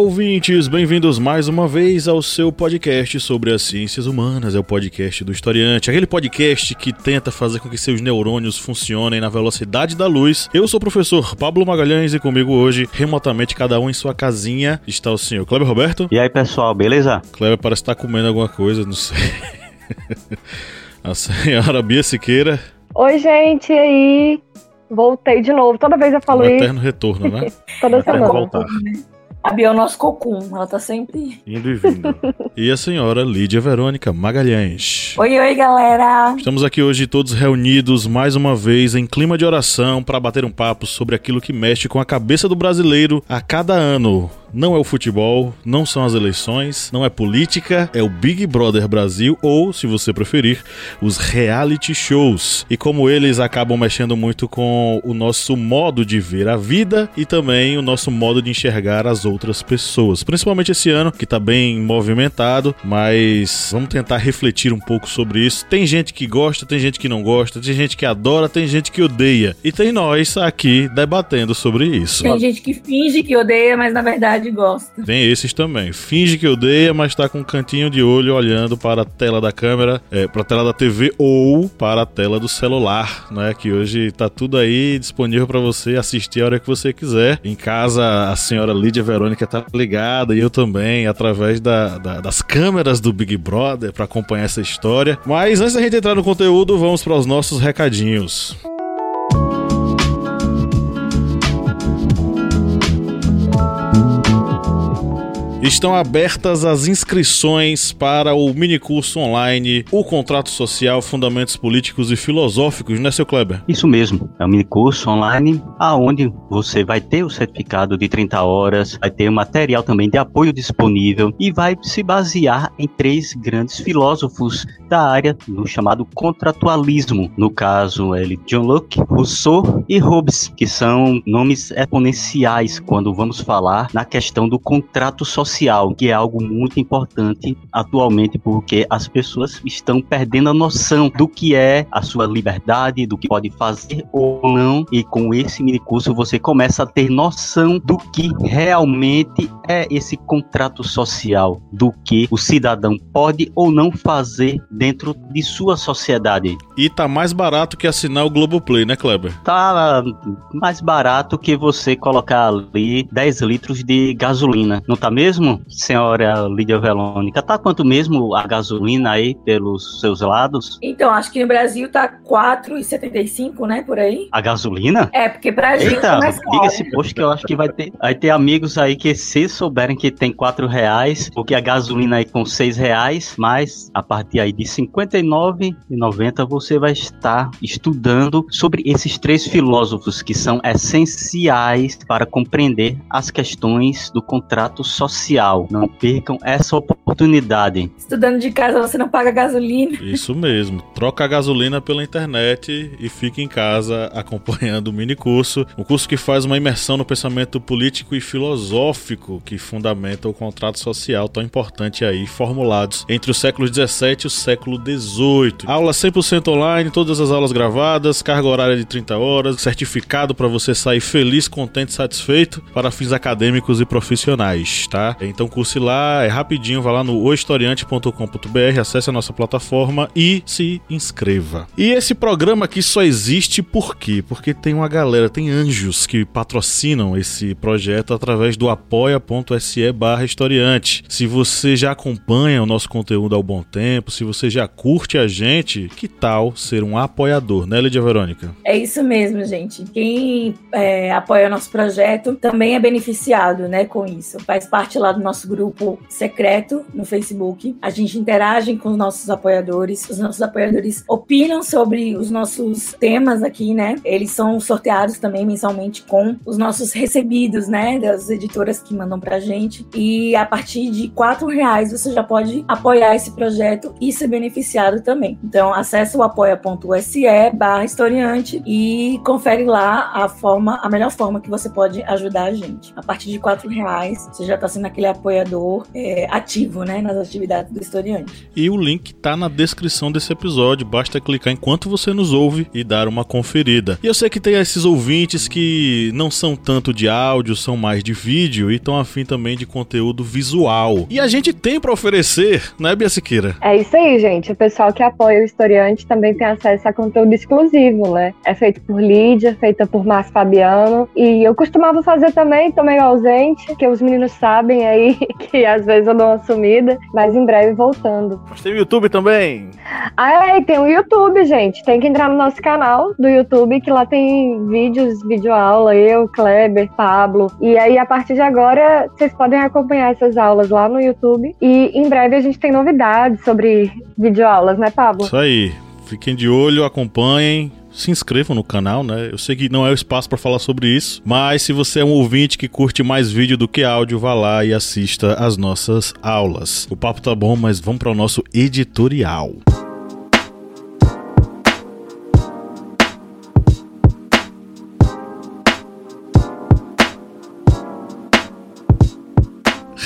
Ouvintes! Bem-vindos mais uma vez ao seu podcast sobre as ciências humanas. É o podcast do Historiante, aquele podcast que tenta fazer com que seus neurônios funcionem na velocidade da luz. Eu sou o professor Pablo Magalhães e comigo hoje, remotamente, cada um em sua casinha, está o senhor Kleber Roberto. E aí, pessoal, beleza? Kleber parece estar comendo alguma coisa, não sei. A senhora Bia Siqueira. Oi, gente, e aí? Voltei de novo. Toda vez eu falo um isso. eterno retorno, né? Toda semana. Voltar. A Bia é o nosso cocum, ela tá sempre. Indo e vindo. e a senhora Lídia Verônica Magalhães. Oi, oi, galera. Estamos aqui hoje todos reunidos mais uma vez em clima de oração para bater um papo sobre aquilo que mexe com a cabeça do brasileiro a cada ano não é o futebol, não são as eleições, não é política, é o Big Brother Brasil ou, se você preferir, os reality shows. E como eles acabam mexendo muito com o nosso modo de ver a vida e também o nosso modo de enxergar as outras pessoas. Principalmente esse ano, que tá bem movimentado, mas vamos tentar refletir um pouco sobre isso. Tem gente que gosta, tem gente que não gosta, tem gente que adora, tem gente que odeia. E tem nós aqui debatendo sobre isso. Tem gente que finge que odeia, mas na verdade verdade gosta. Tem esses também. Finge que odeia, mas tá com um cantinho de olho olhando para a tela da câmera, é, para a tela da TV ou para a tela do celular, né? Que hoje tá tudo aí disponível para você assistir a hora que você quiser. Em casa, a senhora Lídia Verônica tá ligada e eu também, através da, da, das câmeras do Big Brother, para acompanhar essa história. Mas antes da gente entrar no conteúdo, vamos para os nossos recadinhos. Estão abertas as inscrições para o minicurso online O Contrato Social, Fundamentos Políticos e Filosóficos, né, seu Kleber? Isso mesmo, é um minicurso online aonde você vai ter o certificado de 30 horas, vai ter material também de apoio disponível e vai se basear em três grandes filósofos da área do chamado contratualismo. No caso, ele John Locke, Rousseau e Hobbes, que são nomes exponenciais quando vamos falar na questão do contrato social social, que é algo muito importante atualmente, porque as pessoas estão perdendo a noção do que é a sua liberdade, do que pode fazer ou não, e com esse mini curso você começa a ter noção do que realmente é esse contrato social, do que o cidadão pode ou não fazer dentro de sua sociedade. E tá mais barato que assinar o Globoplay, né, Kleber? Tá mais barato que você colocar ali 10 litros de gasolina, não tá mesmo? Mesmo, senhora Lídia Velônica? Tá quanto mesmo a gasolina aí pelos seus lados? Então, acho que no Brasil tá 4,75, né, por aí. A gasolina? É, porque pra gente Eita, é diga esse post que eu acho que vai ter, vai ter amigos aí que se souberem que tem 4 reais, porque a gasolina aí com 6 reais, mas a partir aí de 59,90 você vai estar estudando sobre esses três filósofos que são essenciais para compreender as questões do contrato social social. Não percam essa oportunidade. Estudando de casa, você não paga gasolina. Isso mesmo. Troca a gasolina pela internet e fique em casa acompanhando o mini curso. Um curso que faz uma imersão no pensamento político e filosófico que fundamenta o contrato social tão importante aí, formulados entre o século XVII e o século XVIII. Aula 100% online, todas as aulas gravadas, carga horária de 30 horas, certificado para você sair feliz, contente, satisfeito para fins acadêmicos e profissionais, tá? Então curse lá, é rapidinho, vá lá no ohistoriante.com.br, acesse a nossa plataforma e se inscreva. E esse programa aqui só existe por quê? Porque tem uma galera, tem anjos que patrocinam esse projeto através do apoia.se barra historiante. Se você já acompanha o nosso conteúdo há um bom tempo, se você já curte a gente, que tal ser um apoiador, né, Lídia Verônica? É isso mesmo, gente. Quem é, apoia o nosso projeto também é beneficiado, né, com isso. Faz parte lá lá do nosso grupo secreto no Facebook. A gente interage com os nossos apoiadores. Os nossos apoiadores opinam sobre os nossos temas aqui, né? Eles são sorteados também mensalmente com os nossos recebidos, né? Das editoras que mandam pra gente. E a partir de quatro reais você já pode apoiar esse projeto e ser beneficiado também. Então acessa o apoia.se barra historiante e confere lá a forma, a melhor forma que você pode ajudar a gente. A partir de quatro reais você já está sendo aquele apoiador é, ativo, né? Nas atividades do historiante. E o link tá na descrição desse episódio. Basta clicar enquanto você nos ouve e dar uma conferida. E eu sei que tem esses ouvintes que não são tanto de áudio, são mais de vídeo e estão afim também de conteúdo visual. E a gente tem para oferecer, né, Bia Siqueira? É isso aí, gente. O pessoal que apoia o historiante também tem acesso a conteúdo exclusivo, né? É feito por Lídia, feita por Márcio Fabiano. E eu costumava fazer também, tô meio ausente, que os meninos sabem aí que às vezes eu dou uma sumida, mas em breve voltando. Mas tem o YouTube também. Ah, é, tem o YouTube, gente. Tem que entrar no nosso canal do YouTube, que lá tem vídeos, videoaula, eu, Kleber, Pablo. E aí, a partir de agora, vocês podem acompanhar essas aulas lá no YouTube. E em breve a gente tem novidades sobre videoaulas, né, Pablo? Isso aí. Fiquem de olho, acompanhem. Se inscrevam no canal, né? Eu sei que não é o espaço para falar sobre isso, mas se você é um ouvinte que curte mais vídeo do que áudio, vá lá e assista as nossas aulas. O papo tá bom, mas vamos para o nosso editorial.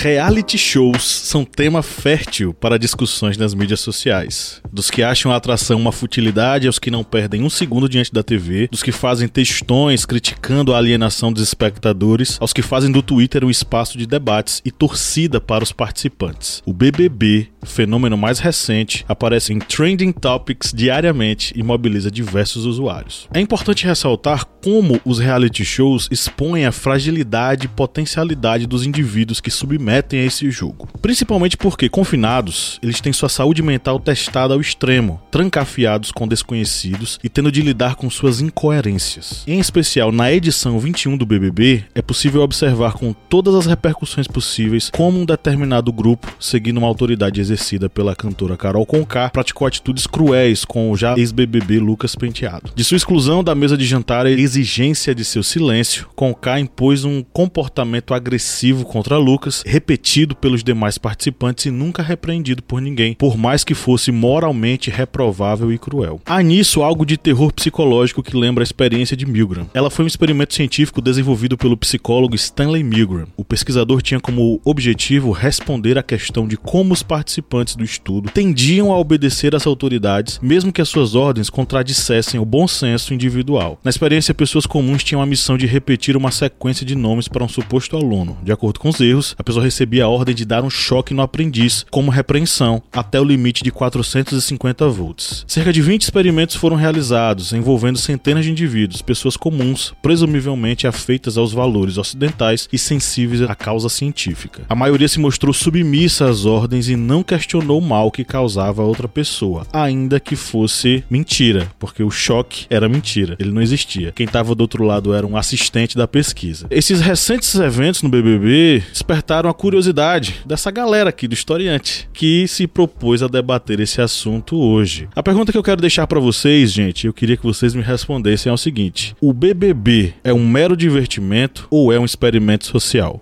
Reality shows são tema fértil para discussões nas mídias sociais. Dos que acham a atração uma futilidade aos que não perdem um segundo diante da TV, dos que fazem textões criticando a alienação dos espectadores, aos que fazem do Twitter um espaço de debates e torcida para os participantes. O BBB, fenômeno mais recente, aparece em trending topics diariamente e mobiliza diversos usuários. É importante ressaltar como os reality shows expõem a fragilidade e potencialidade dos indivíduos que submetem a esse jogo. Principalmente porque, confinados, eles têm sua saúde mental testada ao extremo, trancafiados com desconhecidos e tendo de lidar com suas incoerências. Em especial, na edição 21 do BBB, é possível observar com todas as repercussões possíveis como um determinado grupo, seguindo uma autoridade exercida pela cantora Carol Conká, praticou atitudes cruéis com o já ex-BBB Lucas Penteado. De sua exclusão da mesa de jantar e exigência de seu silêncio, Conká impôs um comportamento agressivo contra Lucas, repetido pelos demais participantes e nunca repreendido por ninguém, por mais que fosse moralmente reprovável e cruel. Há nisso algo de terror psicológico que lembra a experiência de Milgram. Ela foi um experimento científico desenvolvido pelo psicólogo Stanley Milgram. O pesquisador tinha como objetivo responder à questão de como os participantes do estudo tendiam a obedecer às autoridades, mesmo que as suas ordens contradissessem o bom senso individual. Na experiência, pessoas comuns tinham a missão de repetir uma sequência de nomes para um suposto aluno. De acordo com os erros, a pessoa recebia a ordem de dar um choque no aprendiz, como repreensão, até o limite de 450 volts. Cerca de 20 experimentos foram realizados, envolvendo centenas de indivíduos, pessoas comuns, presumivelmente afeitas aos valores ocidentais e sensíveis à causa científica. A maioria se mostrou submissa às ordens e não questionou o mal que causava a outra pessoa, ainda que fosse mentira, porque o choque era mentira, ele não existia. Quem estava do outro lado era um assistente da pesquisa. Esses recentes eventos no BBB despertaram a curiosidade dessa galera aqui do historiante, que se propôs a debater esse assunto hoje. A pergunta que eu quero deixar para vocês, gente, eu queria que vocês me respondessem é o seguinte: o BBB é um mero divertimento ou é um experimento social?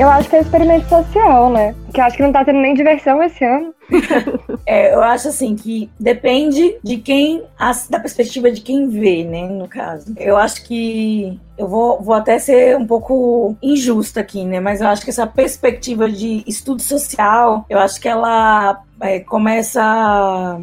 Eu acho que é experimento social, né? Que eu acho que não tá tendo nem diversão esse ano. É, eu acho assim que depende de quem, da perspectiva de quem vê, né, no caso. Eu acho que eu vou, vou até ser um pouco injusta aqui, né, mas eu acho que essa perspectiva de estudo social, eu acho que ela é, começa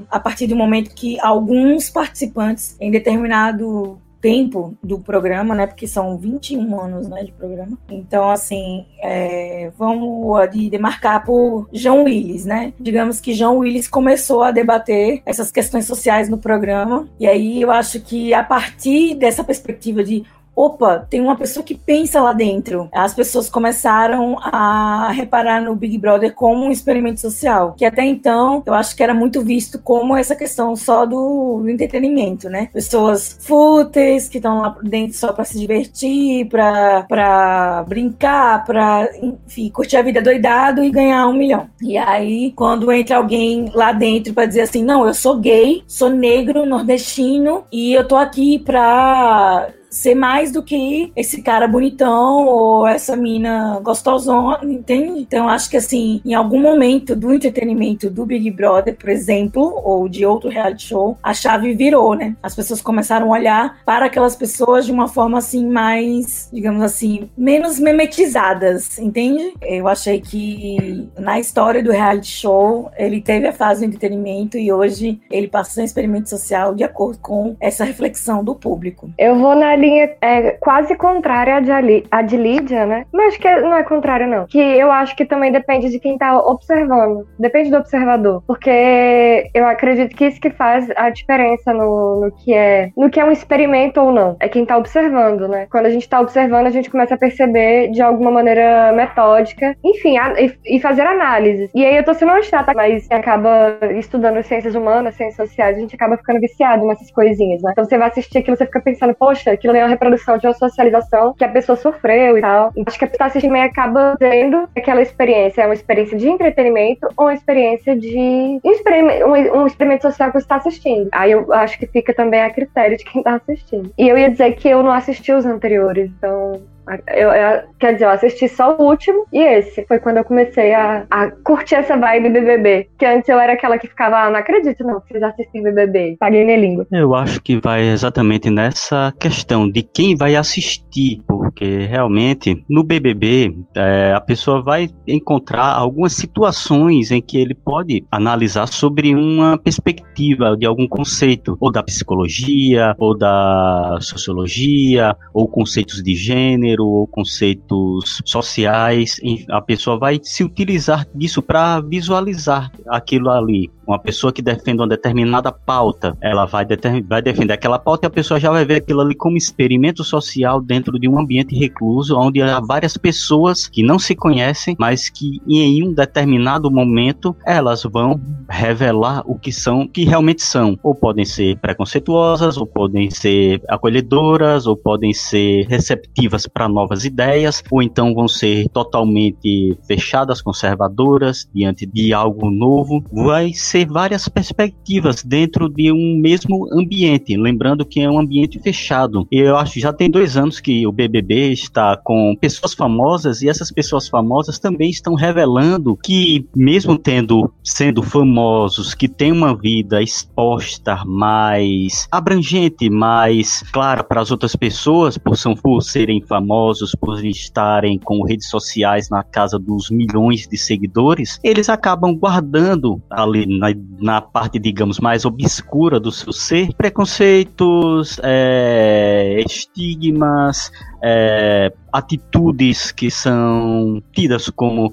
a partir do momento que alguns participantes em determinado tempo do programa, né? Porque são 21 anos né, de programa. Então, assim, é, vamos de demarcar por João Willis, né? Digamos que João Willis começou a debater essas questões sociais no programa. E aí eu acho que a partir dessa perspectiva de opa, tem uma pessoa que pensa lá dentro. As pessoas começaram a reparar no Big Brother como um experimento social, que até então eu acho que era muito visto como essa questão só do, entretenimento, né? Pessoas fúteis que estão lá dentro só para se divertir, para brincar, para enfim, curtir a vida doidado e ganhar um milhão. E aí, quando entra alguém lá dentro para dizer assim, não, eu sou gay, sou negro, nordestino e eu tô aqui pra ser mais do que esse cara bonitão ou essa mina gostosona, entende? Então acho que assim, em algum momento do entretenimento do Big Brother, por exemplo, ou de outro reality show, a chave virou, né? As pessoas começaram a olhar para aquelas pessoas de uma forma assim mais, digamos assim, menos memetizadas, entende? Eu achei que na história do reality show, ele teve a fase do entretenimento e hoje ele passou um experimento social de acordo com essa reflexão do público. Eu vou na linha é, quase contrária à de, Ali, à de Lídia, né? Mas que não é contrária, não. Que eu acho que também depende de quem tá observando. Depende do observador. Porque eu acredito que isso que faz a diferença no, no que é no que é um experimento ou não. É quem tá observando, né? Quando a gente tá observando, a gente começa a perceber de alguma maneira metódica, enfim, a, e, e, fazer análises. E aí eu tô sendo uma chata, mas acaba estudando ciências humanas, ciências sociais, a gente acaba ficando viciado nessas coisinhas, né? Então você vai assistir aquilo, você fica pensando, poxa, aquilo é uma reprodução de uma socialização que a pessoa sofreu e tal. Então, acho que a pessoa assistindo acaba vendo aquela experiência é uma experiência de entretenimento ou uma experiência de um experimento, um, um experimento social que você está assistindo. Aí eu acho que fica também a critério de quem está assistindo. E eu ia dizer que eu não assisti os anteriores, então eu, eu, quer dizer, eu assisti só o último e esse. Foi quando eu comecei a, a curtir essa vibe BBB. Que antes eu era aquela que ficava, ah, não acredito não, vocês assistem BBB. Paguei minha língua. Eu acho que vai exatamente nessa questão de quem vai assistir, porque realmente no BBB é, a pessoa vai encontrar algumas situações em que ele pode analisar sobre uma perspectiva de algum conceito, ou da psicologia, ou da sociologia, ou conceitos de gênero gênero ou conceitos sociais, a pessoa vai se utilizar disso para visualizar aquilo ali. Uma pessoa que defende uma determinada pauta, ela vai, vai defender aquela pauta e a pessoa já vai ver aquilo ali como experimento social dentro de um ambiente recluso, onde há várias pessoas que não se conhecem, mas que em um determinado momento elas vão revelar o que são, que realmente são. Ou podem ser preconceituosas, ou podem ser acolhedoras, ou podem ser receptivas para novas ideias, ou então vão ser totalmente fechadas, conservadoras diante de algo novo. Vai ser ser várias perspectivas dentro de um mesmo ambiente. Lembrando que é um ambiente fechado. Eu acho que já tem dois anos que o BBB está com pessoas famosas e essas pessoas famosas também estão revelando que, mesmo tendo sendo famosos, que têm uma vida exposta mais abrangente, mais clara para as outras pessoas, por, são, por serem famosos, por estarem com redes sociais na casa dos milhões de seguidores, eles acabam guardando ali na na, na parte, digamos, mais obscura do seu ser, preconceitos, é, estigmas, é, atitudes que são tidas como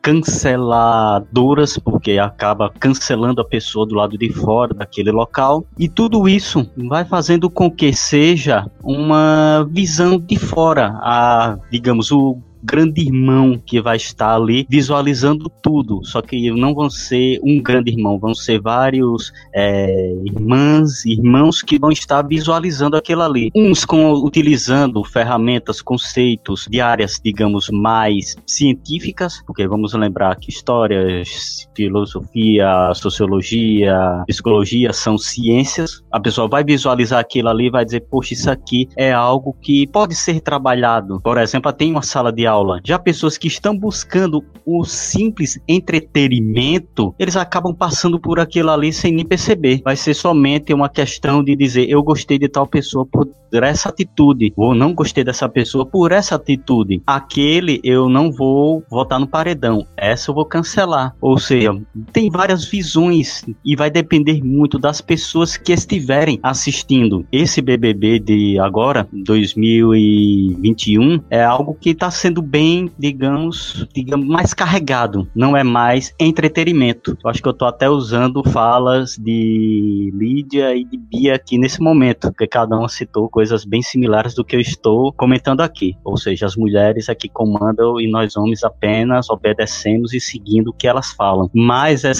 canceladoras, porque acaba cancelando a pessoa do lado de fora daquele local, e tudo isso vai fazendo com que seja uma visão de fora, a, digamos, o grande irmão que vai estar ali visualizando tudo. Só que não vão ser um grande irmão, vão ser vários é, irmãs, irmãos que vão estar visualizando aquilo ali. Uns com, utilizando ferramentas, conceitos de áreas, digamos, mais científicas, porque vamos lembrar que histórias, filosofia, sociologia, psicologia são ciências. A pessoa vai visualizar aquilo ali e vai dizer, poxa, isso aqui é algo que pode ser trabalhado. Por exemplo, tem uma sala de aula. Já pessoas que estão buscando o simples entretenimento, eles acabam passando por aquilo ali sem nem perceber. Vai ser somente uma questão de dizer eu gostei de tal pessoa por essa atitude, ou não gostei dessa pessoa por essa atitude. Aquele eu não vou votar no paredão, essa eu vou cancelar. Ou seja, tem várias visões e vai depender muito das pessoas que estiverem assistindo. Esse BBB de agora, 2021, é algo que está sendo bem, digamos, digamos, mais carregado. Não é mais entretenimento. Eu acho que eu estou até usando falas de Lídia e de Bia aqui nesse momento, porque cada um citou coisas bem similares do que eu estou comentando aqui. Ou seja, as mulheres aqui comandam e nós homens apenas obedecemos e seguindo o que elas falam. Mas é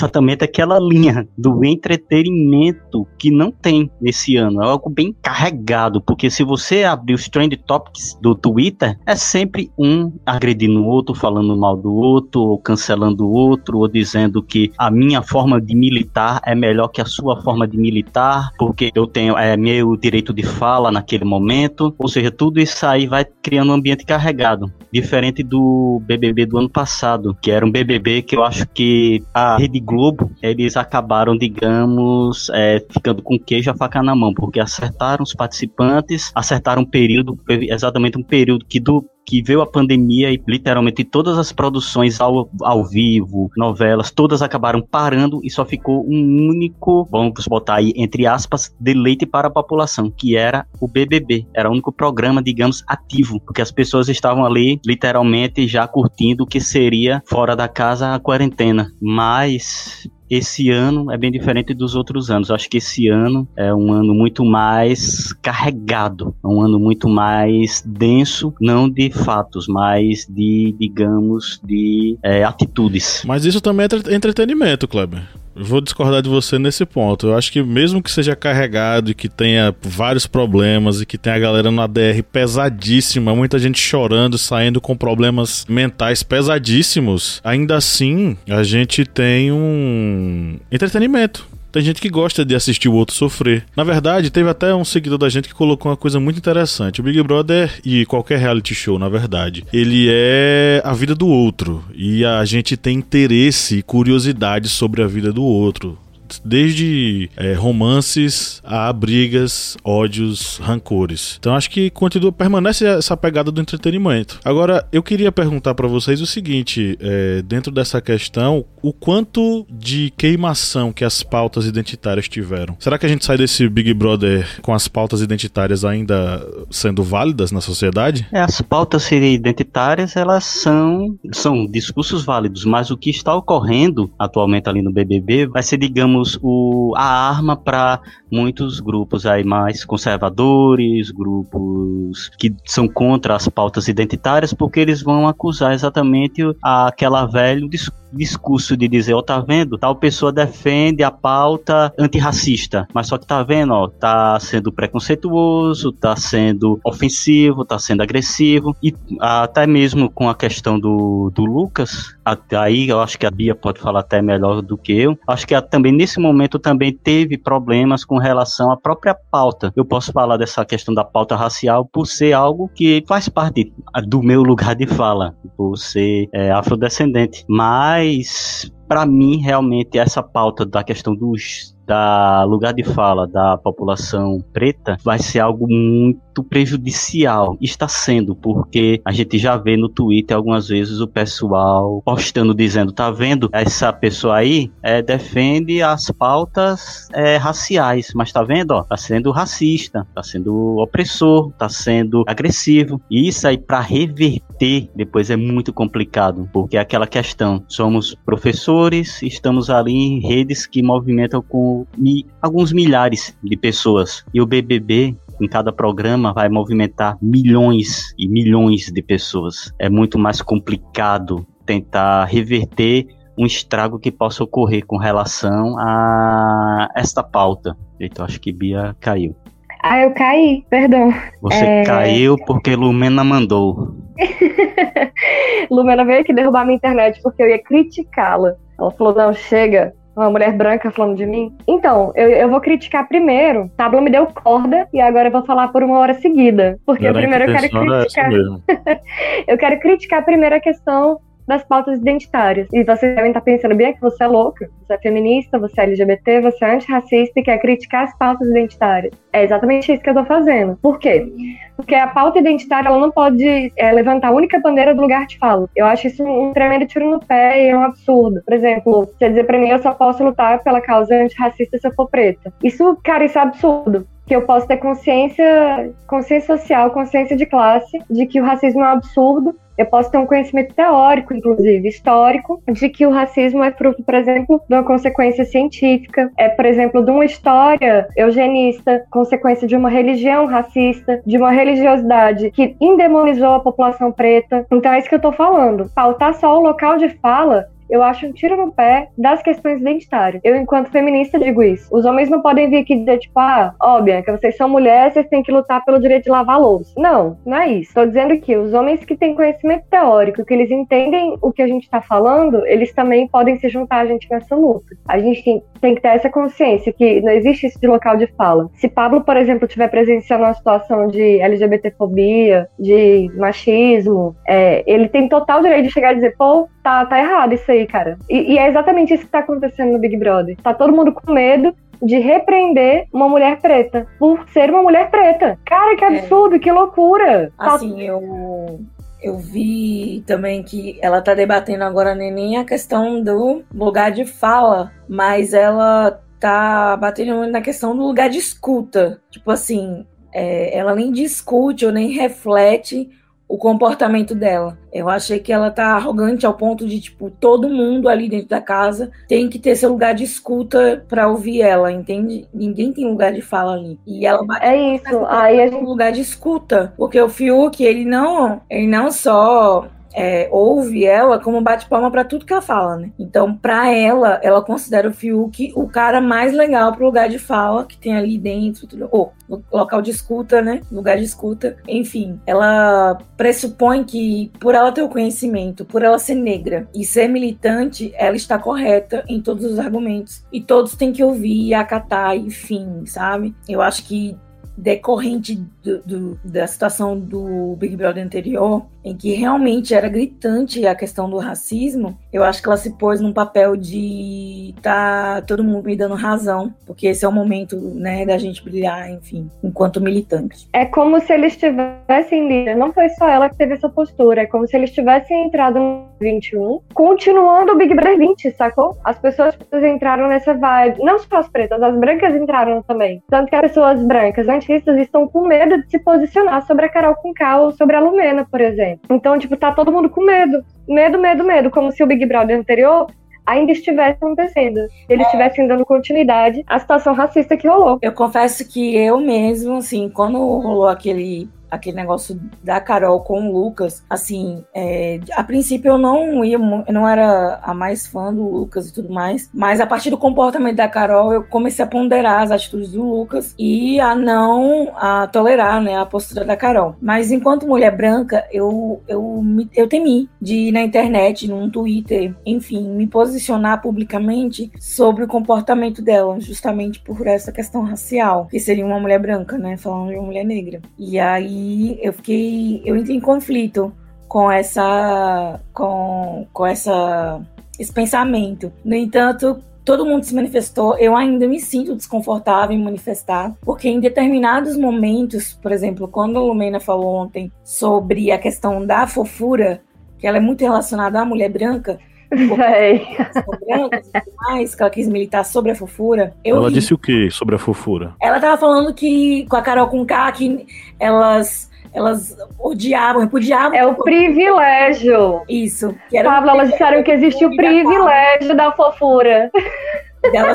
aquela linha do entretenimento que não tem nesse ano. É algo bem carregado, porque se você abrir os trend topics do Twitter, é sempre um agredindo o outro, falando mal do outro, ou cancelando o outro, ou dizendo que a minha forma de militar é melhor que a sua forma de militar, porque eu tenho é meu direito de fala na naquele momento. Ou seja, tudo isso aí vai criando um ambiente carregado. Diferente do BBB do ano passado, que era um BBB que eu acho que a Rede Globo, eles acabaram, digamos, é, ficando com queijo a faca na mão, porque acertaram os participantes, acertaram um período, exatamente um período que do que veio a pandemia e literalmente todas as produções ao, ao vivo, novelas, todas acabaram parando e só ficou um único, vamos botar aí entre aspas, deleite para a população, que era o BBB. Era o único programa, digamos, ativo, porque as pessoas estavam ali literalmente já curtindo o que seria fora da casa a quarentena. Mas esse ano é bem diferente dos outros anos. Eu acho que esse ano é um ano muito mais carregado, é um ano muito mais denso, não de fatos, mas de, digamos, de é, atitudes. Mas isso também é entretenimento, Kleber. Vou discordar de você nesse ponto. Eu acho que mesmo que seja carregado e que tenha vários problemas e que tenha a galera no ADR pesadíssima, muita gente chorando, saindo com problemas mentais pesadíssimos, ainda assim a gente tem um entretenimento. Tem gente que gosta de assistir o outro sofrer. Na verdade, teve até um seguidor da gente que colocou uma coisa muito interessante. O Big Brother e qualquer reality show, na verdade, ele é a vida do outro. E a gente tem interesse e curiosidade sobre a vida do outro desde é, romances a brigas, ódios, rancores. Então acho que continua, permanece essa pegada do entretenimento. Agora, eu queria perguntar para vocês o seguinte: é, dentro dessa questão, o quanto de queimação que as pautas identitárias tiveram? Será que a gente sai desse Big Brother com as pautas identitárias ainda sendo válidas na sociedade? É, as pautas identitárias elas são, são discursos válidos, mas o que está ocorrendo atualmente ali no BBB vai ser, digamos, o, a arma para muitos grupos aí mais conservadores, grupos que são contra as pautas identitárias, porque eles vão acusar exatamente aquela velho discurso discurso de dizer, ó, oh, tá vendo? Tal pessoa defende a pauta antirracista, mas só que tá vendo, ó, tá sendo preconceituoso, tá sendo ofensivo, tá sendo agressivo, e até mesmo com a questão do, do Lucas, até aí eu acho que a Bia pode falar até melhor do que eu, acho que também nesse momento também teve problemas com relação à própria pauta. Eu posso falar dessa questão da pauta racial por ser algo que faz parte do meu lugar de fala, por ser é, afrodescendente, mas mas para mim realmente essa pauta da questão dos da lugar de fala da população preta vai ser algo muito prejudicial. Está sendo, porque a gente já vê no Twitter algumas vezes o pessoal postando dizendo, tá vendo? Essa pessoa aí é, defende as pautas é, raciais, mas tá vendo? Ó, tá sendo racista, tá sendo opressor, tá sendo agressivo. E isso aí para reverter depois é muito complicado, porque é aquela questão, somos professores, estamos ali em redes que movimentam com mi, alguns milhares de pessoas. E o BBB em cada programa vai movimentar milhões e milhões de pessoas. É muito mais complicado tentar reverter um estrago que possa ocorrer com relação a esta pauta. Então acho que Bia caiu. Ah, eu caí, perdão. Você é... caiu porque Lumena mandou. Lumena veio aqui derrubar minha internet porque eu ia criticá-la. Ela falou: não, chega, uma mulher branca falando de mim. Então, eu, eu vou criticar primeiro. Pablo me deu corda e agora eu vou falar por uma hora seguida. Porque primeiro eu quero criticar. Eu quero criticar primeiro a questão das pautas identitárias. E vocês devem estar pensando, bem que você é louca, você é feminista, você é LGBT, você é antirracista e quer criticar as pautas identitárias. É exatamente isso que eu tô fazendo. Por quê? Porque a pauta identitária ela não pode é, levantar a única bandeira do lugar de fala. Eu acho isso um tremendo tiro no pé e é um absurdo. Por exemplo, você dizer pra mim, eu só posso lutar pela causa antirracista se eu for preta. Isso, cara, isso é absurdo que eu posso ter consciência, consciência social, consciência de classe, de que o racismo é um absurdo. Eu posso ter um conhecimento teórico, inclusive histórico, de que o racismo é fruto, por exemplo, de uma consequência científica, é, por exemplo, de uma história eugenista, consequência de uma religião racista, de uma religiosidade que endemonizou a população preta. Então é isso que eu tô falando. Pautar só o local de fala eu acho um tiro no pé das questões identitárias. Eu, enquanto feminista, digo isso. Os homens não podem vir aqui dizer, tipo, ah, ó, Bianca, vocês são mulheres, vocês têm que lutar pelo direito de lavar louça. Não, não é isso. Tô dizendo que os homens que têm conhecimento teórico, que eles entendem o que a gente tá falando, eles também podem se juntar a gente nessa luta. A gente tem, tem que ter essa consciência que não existe isso de local de fala. Se Pablo, por exemplo, estiver presenciando uma situação de LGBTfobia, de machismo, é, ele tem total direito de chegar e dizer, pô, tá, tá errado isso aí, cara. E, e é exatamente isso que tá acontecendo no Big Brother. Tá todo mundo com medo de repreender uma mulher preta por ser uma mulher preta. Cara, que absurdo, que loucura. Tá- Assim, eu eu vi também que ela tá debatendo agora nem a questão do lugar de fala, mas ela tá batendo muito na questão do lugar de escuta. Tipo assim, é, ela nem discute ou nem reflete o comportamento dela. Eu achei que ela tá arrogante ao ponto de, tipo, todo mundo ali dentro da casa tem que ter seu lugar de escuta pra ouvir ela, entende? Ninguém tem lugar de fala ali. E ela É isso. Aí a gente lugar de escuta. Porque o Fiuk, ele não, ele não só é, ouve ela como bate palma pra tudo que ela fala, né? Então, pra ela, ela considera o Fiuk o cara mais legal pro lugar de fala que tem ali dentro, tudo, ou local de escuta, né? Lugar de escuta. Enfim, ela pressupõe que por ela ter o conhecimento, por ela ser negra e ser militante, ela está correta em todos os argumentos. E todos têm que ouvir e acatar, enfim, sabe? Eu acho que decorrente do, do, da situação do Big Brother anterior, em que realmente era gritante a questão do racismo, eu acho que ela se pôs num papel de tá todo mundo me dando razão, porque esse é o momento, né, da gente brilhar, enfim, enquanto militante. É como se eles tivessem líder. Não foi só ela que teve essa postura. É como se eles tivessem entrado 21, continuando o Big Brother 20, sacou? As pessoas entraram nessa vibe. Não só as pretas, as brancas entraram também. Tanto que as pessoas brancas antistas estão com medo de se posicionar sobre a Carol Conká ou sobre a Lumena, por exemplo. Então, tipo, tá todo mundo com medo. Medo, medo, medo. Como se o Big Brother anterior ainda estivesse acontecendo. Eles estivessem dando continuidade à situação racista que rolou. Eu confesso que eu mesmo, assim, quando rolou aquele aquele negócio da Carol com o Lucas, assim, é, a princípio eu não ia, eu não era a mais fã do Lucas e tudo mais, mas a partir do comportamento da Carol eu comecei a ponderar as atitudes do Lucas e a não a tolerar, né, a postura da Carol. Mas enquanto mulher branca, eu eu eu temi de ir na internet, num Twitter, enfim, me posicionar publicamente sobre o comportamento dela, justamente por essa questão racial, que seria uma mulher branca, né, falando de uma mulher negra. E aí eu fiquei, eu entrei em conflito com essa, com, com essa, esse pensamento. No entanto, todo mundo se manifestou. Eu ainda me sinto desconfortável em manifestar, porque em determinados momentos, por exemplo, quando a Lumena falou ontem sobre a questão da fofura, que ela é muito relacionada à mulher branca. Brancas e tudo mais, que ela quis militar sobre a fofura. Eu Ela ri. disse o que sobre a fofura? Ela tava falando que com a Carol com K que elas elas odiavam, repudiavam É o privilégio. isso. Pablo, elas disseram que existe o privilégio da fofura.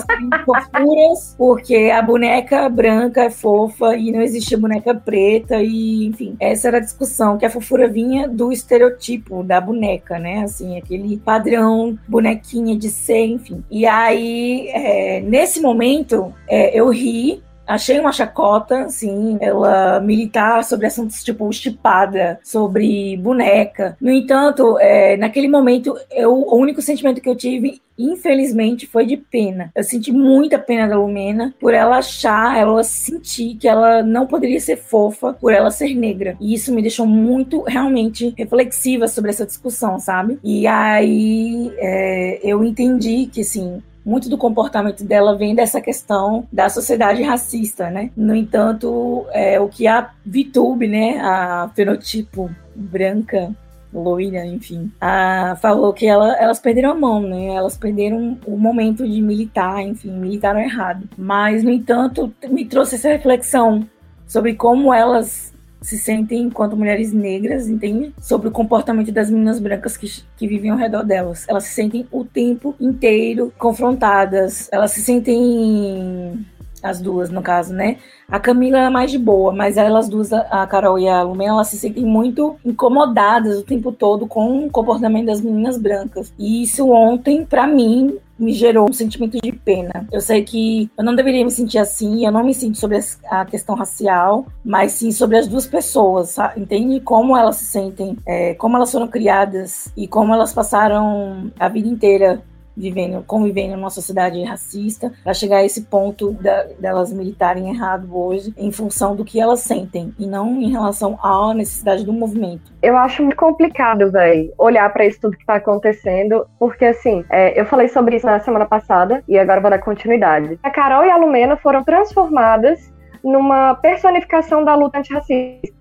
Serem fofuras, porque a boneca branca é fofa e não existia boneca preta e, enfim, essa era a discussão, que a fofura vinha do estereotipo da boneca, né, assim, aquele padrão bonequinha de ser, enfim. E aí, é, nesse momento, é, eu ri achei uma chacota, assim, ela militar sobre assuntos tipo estipada, sobre boneca. No entanto, é, naquele momento, eu, o único sentimento que eu tive infelizmente foi de pena. Eu senti muita pena da Lumena por ela achar, ela sentir que ela não poderia ser fofa por ela ser negra. E isso me deixou muito realmente reflexiva sobre essa discussão, sabe? E aí é, eu entendi que assim muito do comportamento dela vem dessa questão da sociedade racista, né? No entanto, é, o que a VTube, né, a fenotipo branca, loira, enfim, a, falou que ela, elas perderam a mão, né? Elas perderam o momento de militar, enfim, militaram errado. Mas, no entanto, me trouxe essa reflexão sobre como elas se sentem enquanto mulheres negras, entende? Sobre o comportamento das meninas brancas que, que vivem ao redor delas. Elas se sentem o tempo inteiro confrontadas, elas se sentem as duas, no caso, né? A Camila é mais de boa, mas elas duas, a Carol e a Lumena, elas se sentem muito incomodadas o tempo todo com o comportamento das meninas brancas. E isso ontem, para mim, me gerou um sentimento de pena. Eu sei que eu não deveria me sentir assim, eu não me sinto sobre a questão racial, mas sim sobre as duas pessoas, sabe? entende? Como elas se sentem, é, como elas foram criadas e como elas passaram a vida inteira vivendo, convivendo numa sociedade racista, para chegar a esse ponto da, delas militarem errado hoje, em função do que elas sentem e não em relação à necessidade do movimento. Eu acho muito complicado, velho, olhar para isso tudo que tá acontecendo, porque assim, é, eu falei sobre isso na semana passada e agora vou dar continuidade. A Carol e a Lumena foram transformadas numa personificação da luta antirracista.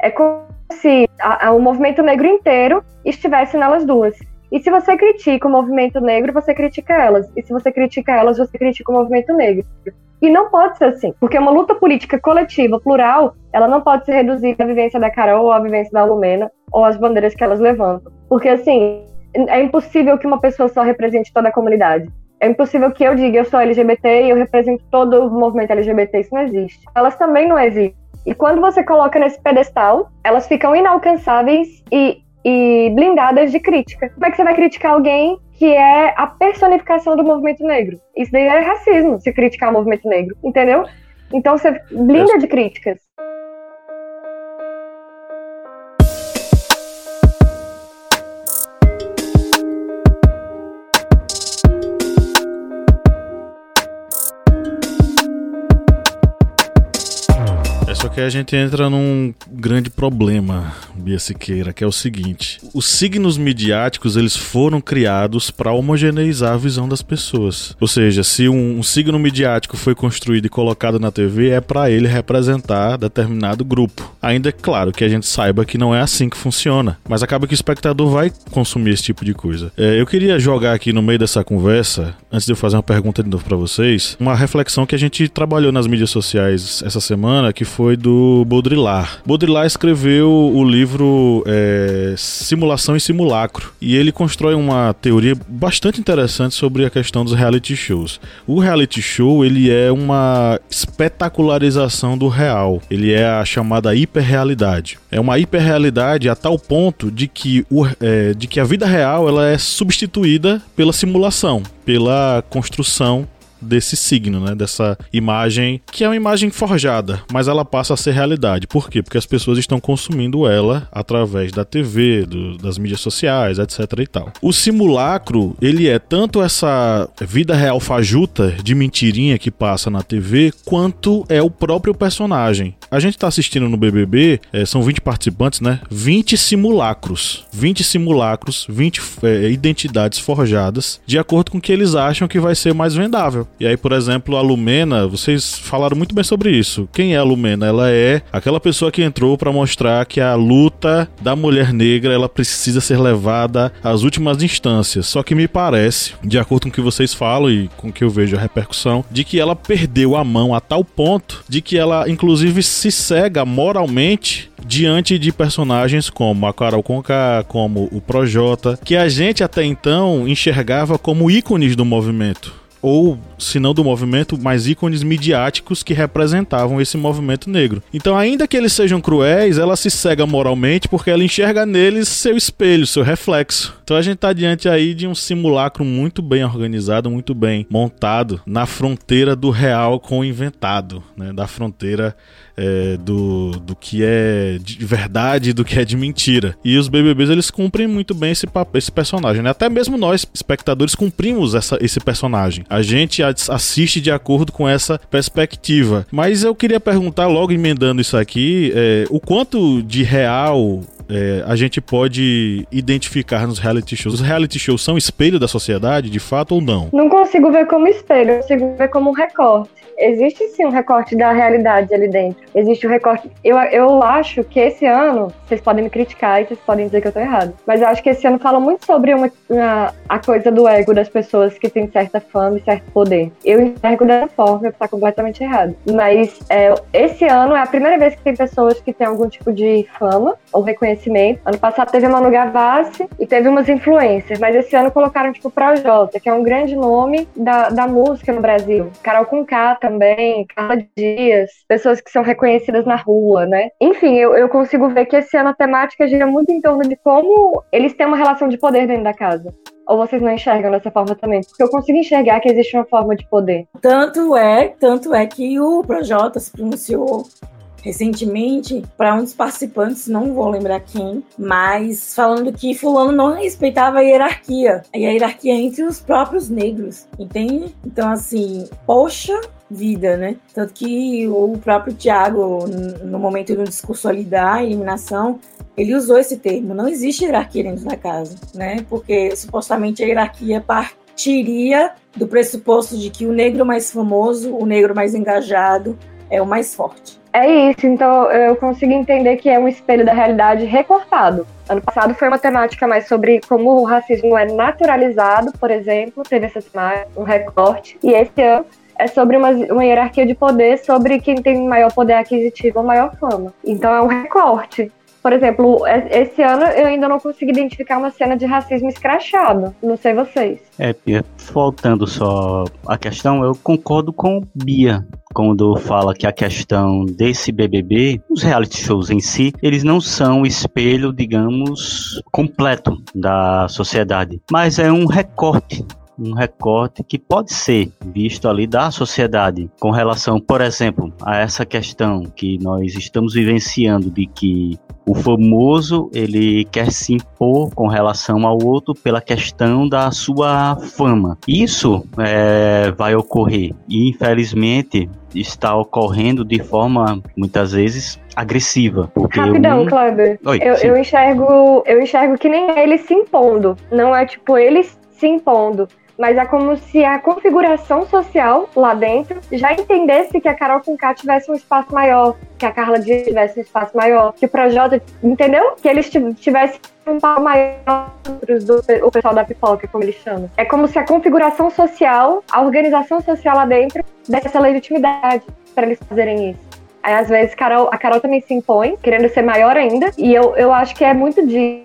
É como se a, a, o movimento negro inteiro estivesse nelas duas. E se você critica o movimento negro, você critica elas. E se você critica elas, você critica o movimento negro. E não pode ser assim, porque uma luta política coletiva, plural, ela não pode se reduzir à vivência da Carol ou à vivência da Lumena ou às bandeiras que elas levantam. Porque, assim, é impossível que uma pessoa só represente toda a comunidade. É impossível que eu diga eu sou LGBT e eu represento todo o movimento LGBT. Isso não existe. Elas também não existem. E quando você coloca nesse pedestal, elas ficam inalcançáveis e e blindadas de crítica. Como é que você vai criticar alguém que é a personificação do movimento negro? Isso daí é racismo, se criticar o movimento negro, entendeu? Então você blinda de críticas. Só que a gente entra num grande problema, Bia Siqueira, que é o seguinte: os signos midiáticos eles foram criados para homogeneizar a visão das pessoas. Ou seja, se um, um signo midiático foi construído e colocado na TV, é para ele representar determinado grupo. Ainda é claro que a gente saiba que não é assim que funciona, mas acaba que o espectador vai consumir esse tipo de coisa. É, eu queria jogar aqui no meio dessa conversa, antes de eu fazer uma pergunta de novo para vocês, uma reflexão que a gente trabalhou nas mídias sociais essa semana, que foi foi do Baudrillard. Baudrillard escreveu o livro é, Simulação e Simulacro e ele constrói uma teoria bastante interessante sobre a questão dos reality shows. O reality show ele é uma espetacularização do real. Ele é a chamada hiperrealidade. É uma hiperrealidade a tal ponto de que, o, é, de que a vida real ela é substituída pela simulação, pela construção desse signo, né? Dessa imagem que é uma imagem forjada, mas ela passa a ser realidade. Por quê? Porque as pessoas estão consumindo ela através da TV, do, das mídias sociais, etc e tal. O simulacro, ele é tanto essa vida real fajuta de mentirinha que passa na TV, quanto é o próprio personagem. A gente tá assistindo no BBB, é, são 20 participantes, né? 20 simulacros. 20 simulacros, 20 é, identidades forjadas, de acordo com o que eles acham que vai ser mais vendável. E aí, por exemplo, a Lumena, vocês falaram muito bem sobre isso. Quem é a Lumena? Ela é aquela pessoa que entrou para mostrar que a luta da mulher negra ela precisa ser levada às últimas instâncias. Só que me parece, de acordo com o que vocês falam e com o que eu vejo a repercussão, de que ela perdeu a mão a tal ponto de que ela, inclusive, se cega moralmente diante de personagens como a Carol Conká, como o Projota, que a gente até então enxergava como ícones do movimento ou se não do movimento, mas ícones midiáticos que representavam esse movimento negro. Então, ainda que eles sejam cruéis, ela se cega moralmente porque ela enxerga neles seu espelho, seu reflexo. Então a gente está diante aí de um simulacro muito bem organizado, muito bem montado na fronteira do real com o inventado, né? Da fronteira é, do, do que é de verdade e do que é de mentira. E os BBBs eles cumprem muito bem esse, esse personagem, né? Até mesmo nós, espectadores, cumprimos essa, esse personagem. A gente assiste de acordo com essa perspectiva. Mas eu queria perguntar, logo emendando isso aqui, é, o quanto de real é, a gente pode identificar nos reality shows? Os reality shows são espelho da sociedade, de fato ou não? Não consigo ver como espelho, eu consigo ver como um recorte. Existe sim um recorte da realidade ali dentro. Existe um recorte. Eu, eu acho que esse ano, vocês podem me criticar e vocês podem dizer que eu tô errado, mas eu acho que esse ano fala muito sobre uma, uma a coisa do ego das pessoas que têm certa fama e certo poder. Eu enxergo dessa forma, tá completamente errado. Mas é, esse ano é a primeira vez que tem pessoas que têm algum tipo de fama ou reconhecimento. Ano passado teve Manu Gavassi e teve umas influências, mas esse ano colocaram tipo o Projota, que é um grande nome da, da música no Brasil. Carol Conká também, Carla Dias, pessoas que são reconhecidas na rua, né? Enfim, eu, eu consigo ver que esse ano a temática gira muito em torno de como eles têm uma relação de poder dentro da casa. Ou vocês não enxergam dessa forma também? Porque eu consigo enxergar que existe uma forma de poder. Tanto é, tanto é que o Projota se pronunciou recentemente para um dos participantes, não vou lembrar quem, mas falando que fulano não respeitava a hierarquia, e a hierarquia entre os próprios negros, entende? Então assim, poxa vida, né? Tanto que o próprio Tiago, no momento do discurso ali da eliminação, ele usou esse termo. Não existe hierarquia dentro da casa, né? Porque supostamente a hierarquia partiria do pressuposto de que o negro mais famoso, o negro mais engajado, é o mais forte. É isso, então eu consigo entender que é um espelho da realidade recortado. Ano passado foi uma temática mais sobre como o racismo é naturalizado, por exemplo, teve essa temática, um recorte, e esse ano é sobre uma, uma hierarquia de poder sobre quem tem maior poder aquisitivo ou maior fama. Então é um recorte. Por exemplo, esse ano eu ainda não consegui identificar uma cena de racismo escrachado. Não sei vocês. É, Pia, faltando só a questão, eu concordo com Bia quando fala que a questão desse BBB, os reality shows em si, eles não são o espelho, digamos, completo da sociedade, mas é um recorte um recorte que pode ser visto ali da sociedade com relação, por exemplo, a essa questão que nós estamos vivenciando de que o famoso ele quer se impor com relação ao outro pela questão da sua fama. Isso é, vai ocorrer e infelizmente está ocorrendo de forma muitas vezes agressiva. Rapidão, um... Kleber. Oi, eu, eu, enxergo, eu enxergo que nem ele se impondo. Não é tipo eles se impondo mas é como se a configuração social lá dentro já entendesse que a Carol Conká tivesse um espaço maior, que a Carla Dias tivesse um espaço maior, que o Projota, entendeu? Que eles tivessem um pau maior do o pessoal da pipoca, como eles chamam. É como se a configuração social, a organização social lá dentro, desse essa legitimidade para eles fazerem isso. Aí, às vezes, Carol, a Carol também se impõe, querendo ser maior ainda. E eu, eu acho que é muito de,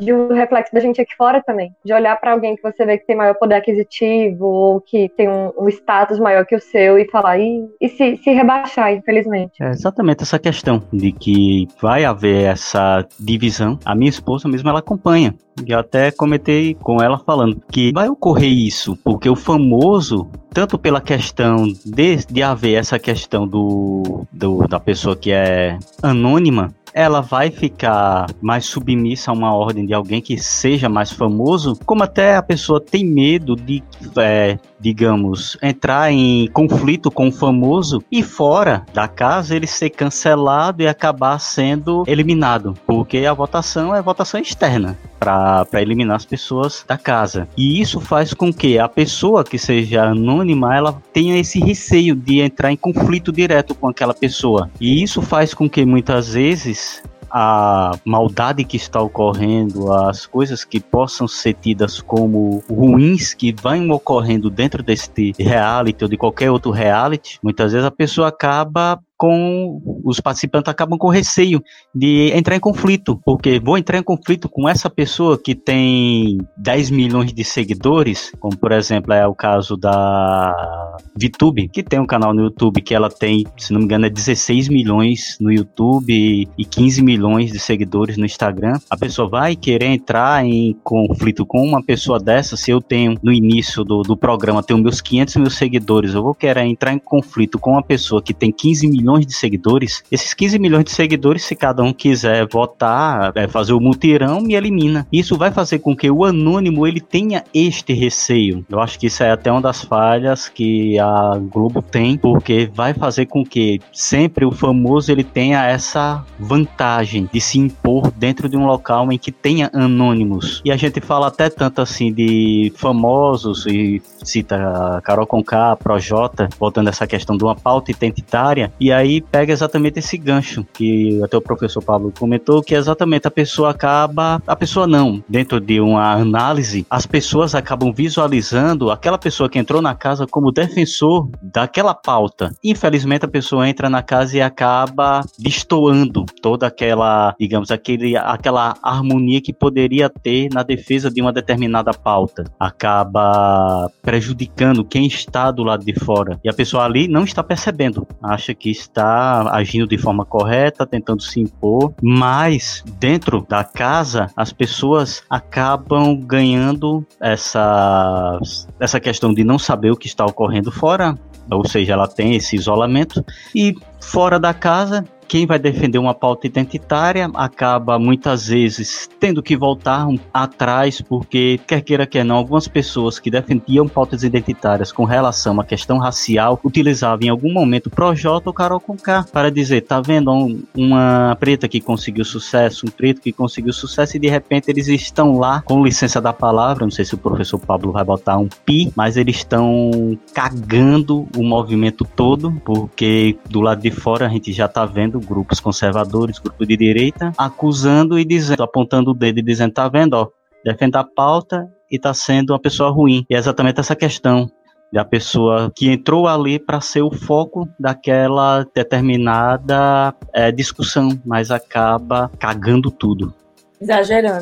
de, um reflexo da gente aqui fora também. De olhar para alguém que você vê que tem maior poder aquisitivo, ou que tem um, um status maior que o seu, e falar, e, e se, se rebaixar, infelizmente. É exatamente essa questão de que vai haver essa divisão. A minha esposa mesmo, ela acompanha. E até comentei com ela falando que vai ocorrer isso, porque o famoso, tanto pela questão de, de haver essa questão do, do da pessoa que é anônima, ela vai ficar mais submissa a uma ordem de alguém que seja mais famoso, como até a pessoa tem medo de, é, digamos, entrar em conflito com o famoso e fora da casa ele ser cancelado e acabar sendo eliminado, porque a votação é votação externa para eliminar as pessoas da casa. E isso faz com que a pessoa que seja anônima ela tenha esse receio de entrar em conflito direto com aquela pessoa. E isso faz com que muitas vezes a maldade que está ocorrendo, as coisas que possam ser tidas como ruins que vão ocorrendo dentro deste reality ou de qualquer outro reality, muitas vezes a pessoa acaba com os participantes acabam com receio de entrar em conflito, porque vou entrar em conflito com essa pessoa que tem 10 milhões de seguidores, como por exemplo é o caso da VTube, que tem um canal no YouTube que ela tem, se não me engano, é 16 milhões no YouTube e 15 milhões de seguidores no Instagram. A pessoa vai querer entrar em conflito com uma pessoa dessa, se eu tenho no início do, do programa, tenho meus 500 mil seguidores, eu vou querer entrar em conflito com uma pessoa que tem 15 milhões de seguidores, esses 15 milhões de seguidores, se cada um quiser votar, é, fazer o mutirão, me elimina. Isso vai fazer com que o anônimo ele tenha este receio. Eu acho que isso é até uma das falhas que a Globo tem, porque vai fazer com que sempre o famoso ele tenha essa vantagem de se impor dentro de um local em que tenha anônimos. E a gente fala até tanto assim de famosos e cita Carol Conká, Projota, voltando essa questão de uma pauta identitária, e pega exatamente esse gancho que até o professor Pablo comentou, que é exatamente a pessoa acaba, a pessoa não, dentro de uma análise, as pessoas acabam visualizando aquela pessoa que entrou na casa como defensor daquela pauta. Infelizmente a pessoa entra na casa e acaba destoando toda aquela, digamos, aquele, aquela harmonia que poderia ter na defesa de uma determinada pauta. Acaba prejudicando quem está do lado de fora. E a pessoa ali não está percebendo, acha que está agindo de forma correta, tentando se impor, mas dentro da casa as pessoas acabam ganhando essa, essa questão de não saber o que está ocorrendo fora, ou seja, ela tem esse isolamento. E fora da casa quem vai defender uma pauta identitária acaba muitas vezes tendo que voltar atrás, porque, quer queira, quer não, algumas pessoas que defendiam pautas identitárias com relação à questão racial utilizavam em algum momento Projota ou Carol Conká para dizer: tá vendo? Um, uma preta que conseguiu sucesso, um preto que conseguiu sucesso, e de repente eles estão lá, com licença da palavra, não sei se o professor Pablo vai botar um pi, mas eles estão cagando o movimento todo, porque do lado de fora a gente já tá vendo grupos conservadores, grupos de direita, acusando e dizendo, apontando o dedo e dizendo, tá vendo, ó, defende a pauta e tá sendo uma pessoa ruim. E é exatamente essa questão da pessoa que entrou ali para ser o foco daquela determinada é, discussão, mas acaba cagando tudo. Exagerando.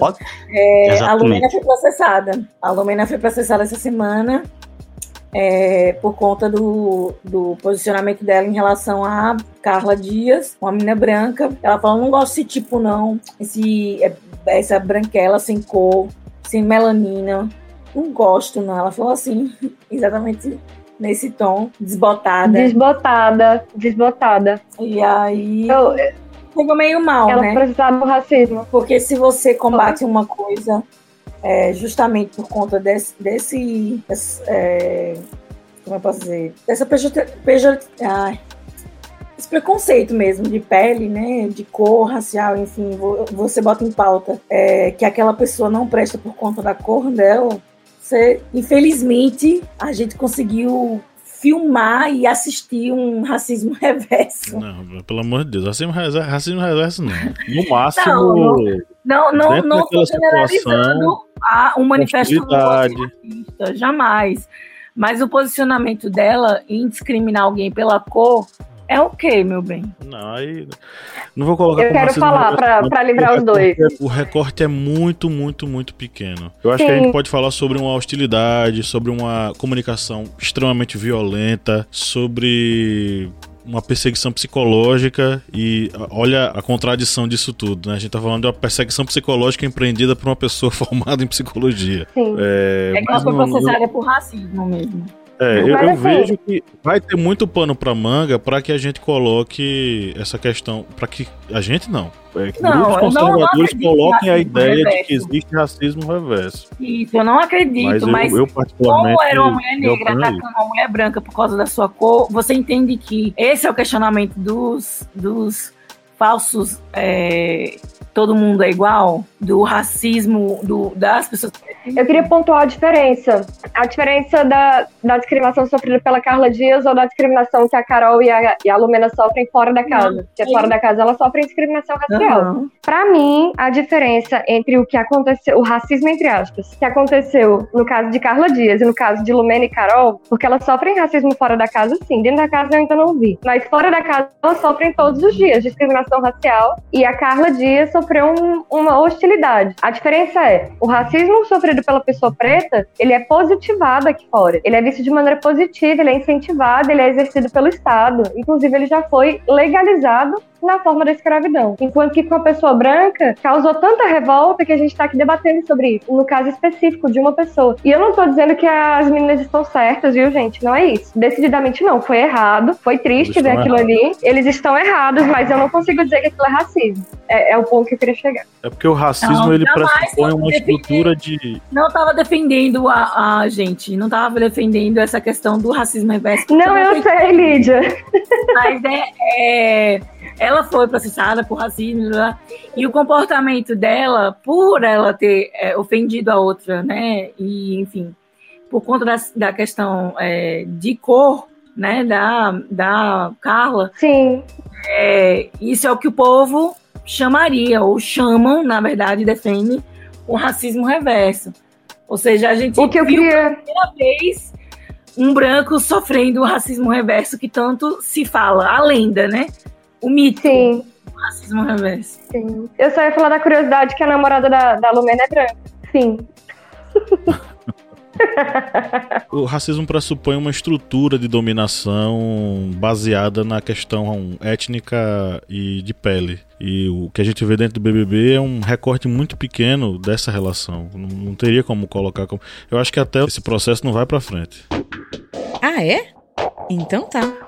É, a Lumena foi processada. A Lumena foi processada essa semana é, por conta do, do posicionamento dela em relação a Carla Dias, uma menina branca. Ela falou: não gosto desse tipo, não. Esse, é, essa branquela sem cor, sem melanina. Não gosto, não. Ela falou assim, exatamente nesse tom, desbotada. Desbotada, desbotada. E aí. Eu, Pegou meio mal, ela né? Ela precisava do racismo. Porque se você combate uma coisa é, justamente por conta desse, desse, é, como eu posso dizer, dessa pejor, ai, esse preconceito mesmo de pele, né, de cor, racial, enfim, você bota em pauta é, que aquela pessoa não presta por conta da cor dela, você, infelizmente, a gente conseguiu filmar e assistir um racismo reverso. Não, pelo amor de Deus, racismo reverso, racismo reverso não. No máximo. Não, não, não, não generalizando a, um manifesto racista, jamais. Mas o posicionamento dela em discriminar alguém pela cor é o okay, meu bem? Não, aí. Não vou colocar Eu quero falar para livrar os dois. O recorte é muito, muito, muito pequeno. Eu acho Sim. que a gente pode falar sobre uma hostilidade, sobre uma comunicação extremamente violenta, sobre uma perseguição psicológica e olha a contradição disso tudo, né? A gente tá falando de uma perseguição psicológica empreendida por uma pessoa formada em psicologia. Sim. É, é que ela foi processada por racismo mesmo. É, eu, eu vejo que vai ter muito pano para manga para que a gente coloque essa questão, para que a gente não, é, que não, grupos conservadores não, coloquem a ideia reverso. de que existe racismo reverso. Isso, eu não acredito, mas, eu, eu como era uma mulher negra atacando uma mulher branca por causa da sua cor, você entende que esse é o questionamento dos, dos falsos é, todo mundo é igual, do racismo do, das pessoas. Eu queria pontuar a diferença. A diferença da, da discriminação sofrida pela Carla Dias ou da discriminação que a Carol e a, e a Lumena sofrem fora da casa. Porque fora da casa ela sofre discriminação racial. Uhum. Para mim, a diferença entre o que aconteceu, o racismo entre aspas, que aconteceu no caso de Carla Dias e no caso de Lumena e Carol, porque elas sofrem racismo fora da casa, sim. Dentro da casa eu ainda não vi. Mas fora da casa elas sofrem todos os dias discriminação racial. E a Carla Dias sofreu um, uma hostilidade. A diferença é, o racismo sofrido pela pessoa preta, ele é positivado aqui fora. Ele é visto de maneira positiva, ele é incentivado, ele é exercido pelo Estado. Inclusive, ele já foi legalizado na forma da escravidão. Enquanto que com a pessoa branca causou tanta revolta que a gente está aqui debatendo sobre isso, no caso específico de uma pessoa. E eu não estou dizendo que as meninas estão certas, viu, gente? Não é isso. Decididamente não. Foi errado. Foi triste ver aquilo errados. ali. Eles estão errados, mas eu não consigo dizer que aquilo é racismo. É, é o ponto que eu queria chegar. É porque o racismo não, ele pressupõe uma estrutura de. Não estava defendendo a, a gente, não estava defendendo essa questão do racismo reverso. Não, eu sei, Lídia. Mas é, é ela foi processada por racismo né? e o comportamento dela, por ela ter é, ofendido a outra, né? E enfim, por conta da, da questão é, de cor, né? Da, da Carla. Sim. É, isso é o que o povo chamaria ou chamam, na verdade, defende o racismo reverso. Ou seja, a gente o que eu queria... pela primeira vez um branco sofrendo o racismo reverso que tanto se fala, a lenda, né? O mito. Sim. O racismo reverso. Sim. Eu só ia falar da curiosidade que a namorada da, da Lumena é branca. Sim. o racismo pressupõe uma estrutura de dominação baseada na questão étnica e de pele. E o que a gente vê dentro do BBB é um recorte muito pequeno dessa relação. Não, não teria como colocar como. Eu acho que até esse processo não vai para frente. Ah, é? Então tá.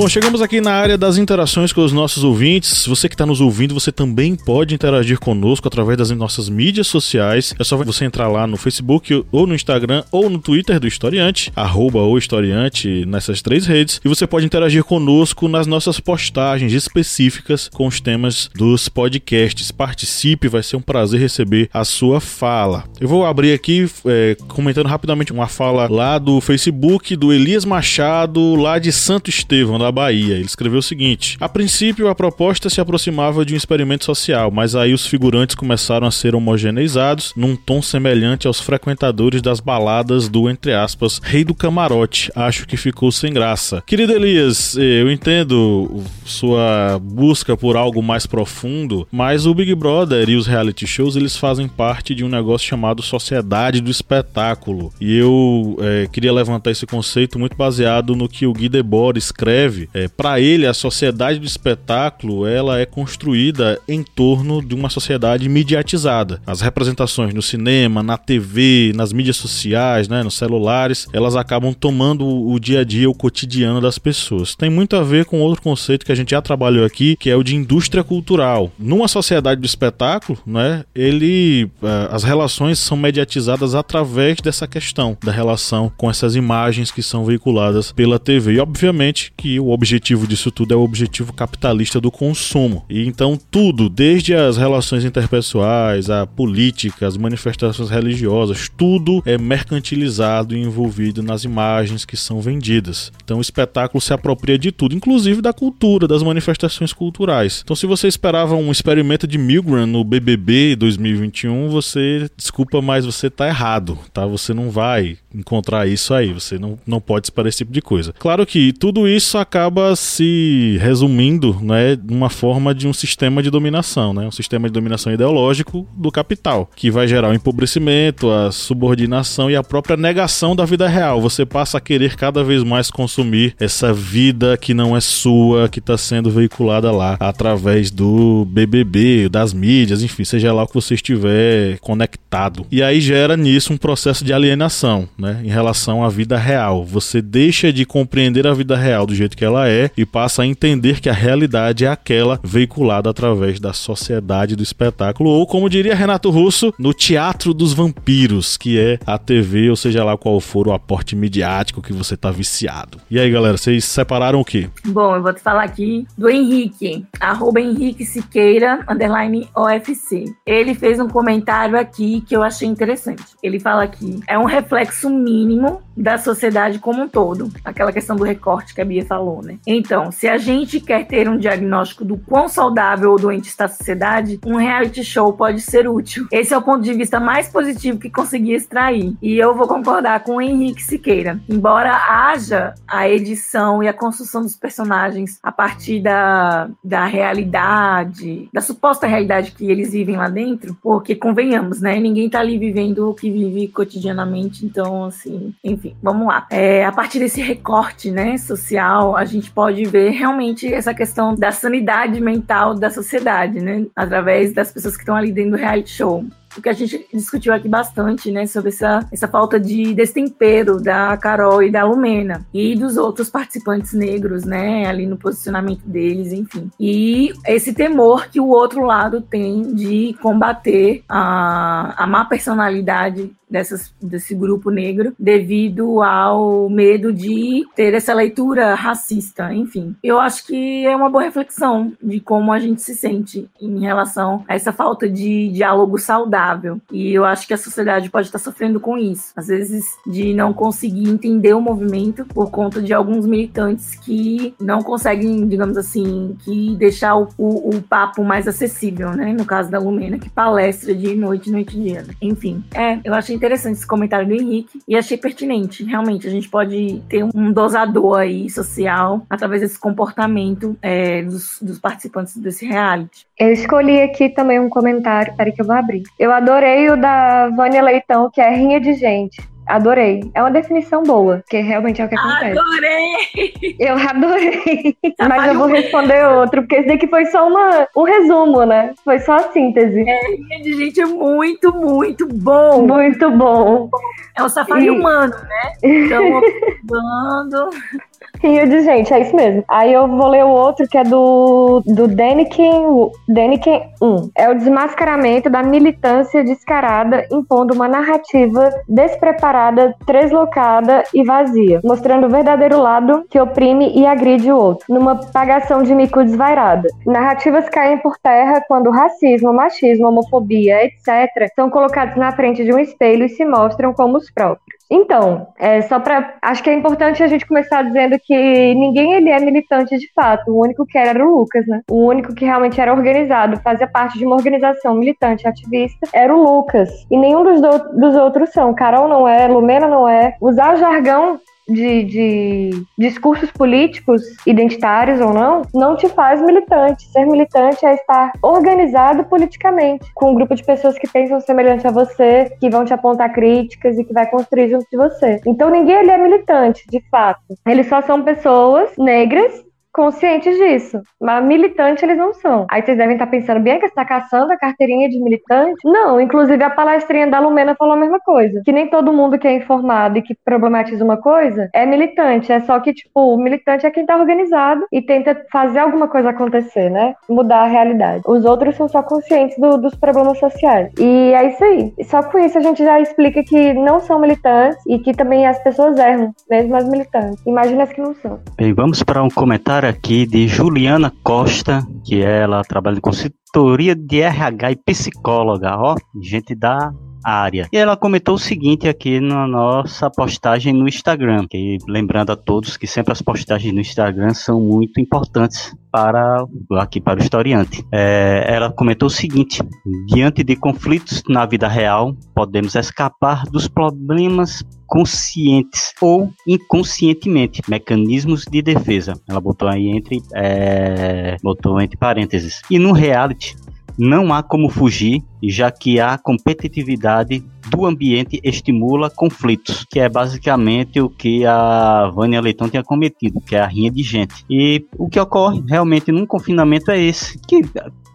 Bom, chegamos aqui na área das interações com os nossos ouvintes. Você que está nos ouvindo, você também pode interagir conosco através das nossas mídias sociais. É só você entrar lá no Facebook ou no Instagram ou no Twitter do Historiante, arroba Historiante nessas três redes. E você pode interagir conosco nas nossas postagens específicas com os temas dos podcasts. Participe, vai ser um prazer receber a sua fala. Eu vou abrir aqui é, comentando rapidamente uma fala lá do Facebook do Elias Machado, lá de Santo Estevão, da Bahia. Ele escreveu o seguinte: A princípio, a proposta se aproximava de um experimento social, mas aí os figurantes começaram a ser homogeneizados num tom semelhante aos frequentadores das baladas do, entre aspas, rei do camarote. Acho que ficou sem graça. Querido Elias, eu entendo sua busca por algo mais profundo, mas o Big Brother e os reality shows eles fazem parte de um negócio chamado sociedade do espetáculo. E eu é, queria levantar esse conceito muito baseado no que o Guy Debord escreve é, para ele a sociedade do espetáculo ela é construída em torno de uma sociedade mediatizada. As representações no cinema, na TV, nas mídias sociais, né, nos celulares, elas acabam tomando o dia a dia, o cotidiano das pessoas. Tem muito a ver com outro conceito que a gente já trabalhou aqui, que é o de indústria cultural. Numa sociedade do espetáculo, né, ele é, as relações são mediatizadas através dessa questão da relação com essas imagens que são veiculadas pela TV. E obviamente que o objetivo disso tudo é o objetivo capitalista do consumo. E então tudo, desde as relações interpessoais, a política, as manifestações religiosas, tudo é mercantilizado e envolvido nas imagens que são vendidas. Então o espetáculo se apropria de tudo, inclusive da cultura, das manifestações culturais. Então se você esperava um experimento de Milgram no BBB 2021, você, desculpa, mas você está errado, tá? Você não vai encontrar isso aí, você não, não pode esperar esse tipo de coisa. Claro que tudo isso acaba se resumindo, né, numa forma de um sistema de dominação, né, um sistema de dominação ideológico do capital, que vai gerar o empobrecimento, a subordinação e a própria negação da vida real. Você passa a querer cada vez mais consumir essa vida que não é sua, que está sendo veiculada lá através do BBB, das mídias, enfim, seja lá o que você estiver conectado. E aí gera nisso um processo de alienação, né, em relação à vida real. Você deixa de compreender a vida real do jeito que ela é e passa a entender que a realidade é aquela veiculada através da sociedade do espetáculo, ou como diria Renato Russo, no teatro dos vampiros, que é a TV, ou seja lá qual for o aporte midiático que você tá viciado. E aí, galera, vocês separaram o quê? Bom, eu vou te falar aqui do Henrique, arroba Henrique Siqueira, underline OFC. Ele fez um comentário aqui que eu achei interessante. Ele fala aqui, é um reflexo mínimo da sociedade como um todo. Aquela questão do recorte que a Bia falou, né? Então, se a gente quer ter um diagnóstico do quão saudável ou doente está a sociedade, um reality show pode ser útil. Esse é o ponto de vista mais positivo que consegui extrair. E eu vou concordar com o Henrique Siqueira. Embora haja a edição e a construção dos personagens a partir da, da realidade, da suposta realidade que eles vivem lá dentro, porque convenhamos, né? Ninguém tá ali vivendo o que vive cotidianamente, então, assim, enfim, vamos lá. É, a partir desse recorte, né, social, a gente pode ver realmente essa questão da sanidade mental da sociedade, né? Através das pessoas que estão ali dentro do reality show o que a gente discutiu aqui bastante, né, sobre essa, essa falta de destempero da Carol e da Lumena e dos outros participantes negros, né, ali no posicionamento deles, enfim. E esse temor que o outro lado tem de combater a, a má personalidade dessas, desse grupo negro devido ao medo de ter essa leitura racista, enfim. Eu acho que é uma boa reflexão de como a gente se sente em relação a essa falta de diálogo saudável. E eu acho que a sociedade pode estar sofrendo com isso. Às vezes, de não conseguir entender o movimento por conta de alguns militantes que não conseguem, digamos assim, que deixar o, o, o papo mais acessível, né? No caso da Lumena, que palestra de noite, noite e dia. Enfim, é, eu achei interessante esse comentário do Henrique e achei pertinente. Realmente, a gente pode ter um dosador aí social através desse comportamento é, dos, dos participantes desse reality. Eu escolhi aqui também um comentário, peraí que eu vou abrir. Eu adorei o da Vânia Leitão, que é rinha de gente. Adorei. É uma definição boa, porque realmente é o que acontece. Adorei! Eu adorei. Tá Mas eu vou responder outro, porque esse daqui foi só uma, um resumo, né? Foi só a síntese. É, de gente é muito, muito bom. Muito bom. É um safari e... humano, né? Então, observando. Rio de gente, é isso mesmo. Aí eu vou ler o outro que é do, do Deniken, Deniken 1. É o desmascaramento da militância descarada impondo uma narrativa despreparada, deslocada e vazia, mostrando o verdadeiro lado que oprime e agride o outro, numa pagação de mico desvairada. Narrativas caem por terra quando racismo, machismo, homofobia, etc., são colocados na frente de um espelho e se mostram como os próprios. Então, é, só para. Acho que é importante a gente começar dizendo que ninguém ele é militante de fato. O único que era era o Lucas, né? O único que realmente era organizado, fazia parte de uma organização militante ativista, era o Lucas. E nenhum dos, do, dos outros são. Carol não é, Lumena não é. Usar o jargão de, de, discursos políticos, identitários ou não, não te faz militante. Ser militante é estar organizado politicamente, com um grupo de pessoas que pensam semelhante a você, que vão te apontar críticas e que vai construir junto de você. Então ninguém ali é militante, de fato. Eles só são pessoas negras conscientes disso. Mas militante eles não são. Aí vocês devem estar pensando, bem que está caçando a carteirinha de militante? Não, inclusive a palestrinha da Lumena falou a mesma coisa. Que nem todo mundo que é informado e que problematiza uma coisa é militante. É só que, tipo, o militante é quem está organizado e tenta fazer alguma coisa acontecer, né? Mudar a realidade. Os outros são só conscientes do, dos problemas sociais. E é isso aí. Só com isso a gente já explica que não são militantes e que também as pessoas erram, mesmo as militantes. Imagina as que não são. Bem, vamos para um comentário comentário aqui de Juliana Costa, que ela trabalha em consultoria de RH e psicóloga, ó, gente da área. E ela comentou o seguinte aqui na nossa postagem no Instagram, que lembrando a todos que sempre as postagens no Instagram são muito importantes para aqui para o historiante. É, ela comentou o seguinte: diante de conflitos na vida real, podemos escapar dos problemas conscientes ou inconscientemente, mecanismos de defesa. Ela botou aí entre é, botou entre parênteses. E no reality não há como fugir, já que a competitividade do ambiente estimula conflitos, que é basicamente o que a Vânia Leitão tinha cometido, que é a rinha de gente. E o que ocorre realmente num confinamento é esse, que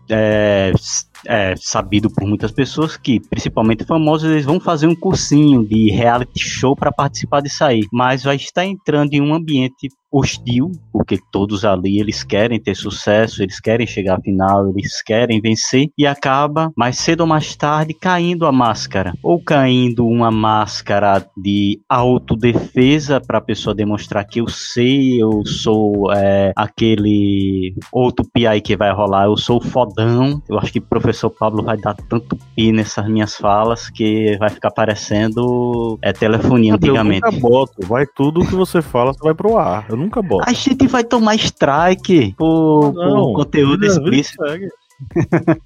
é, é, sabido por muitas pessoas que, principalmente famosos, eles vão fazer um cursinho de reality show para participar disso aí, mas vai estar entrando em um ambiente hostil, porque todos ali eles querem ter sucesso, eles querem chegar à final, eles querem vencer e acaba mais cedo ou mais tarde caindo a máscara ou caindo uma máscara de autodefesa para a pessoa demonstrar que eu sei, eu sou é, aquele outro PI que vai rolar, eu sou fodão. Eu acho que professor professor Pablo vai dar tanto pi nessas minhas falas que vai ficar parecendo é, telefonia antigamente. Eu nunca boto, vai tudo que você fala, você vai pro ar. Eu nunca boto. A gente vai tomar strike por, não, por conteúdo explícito.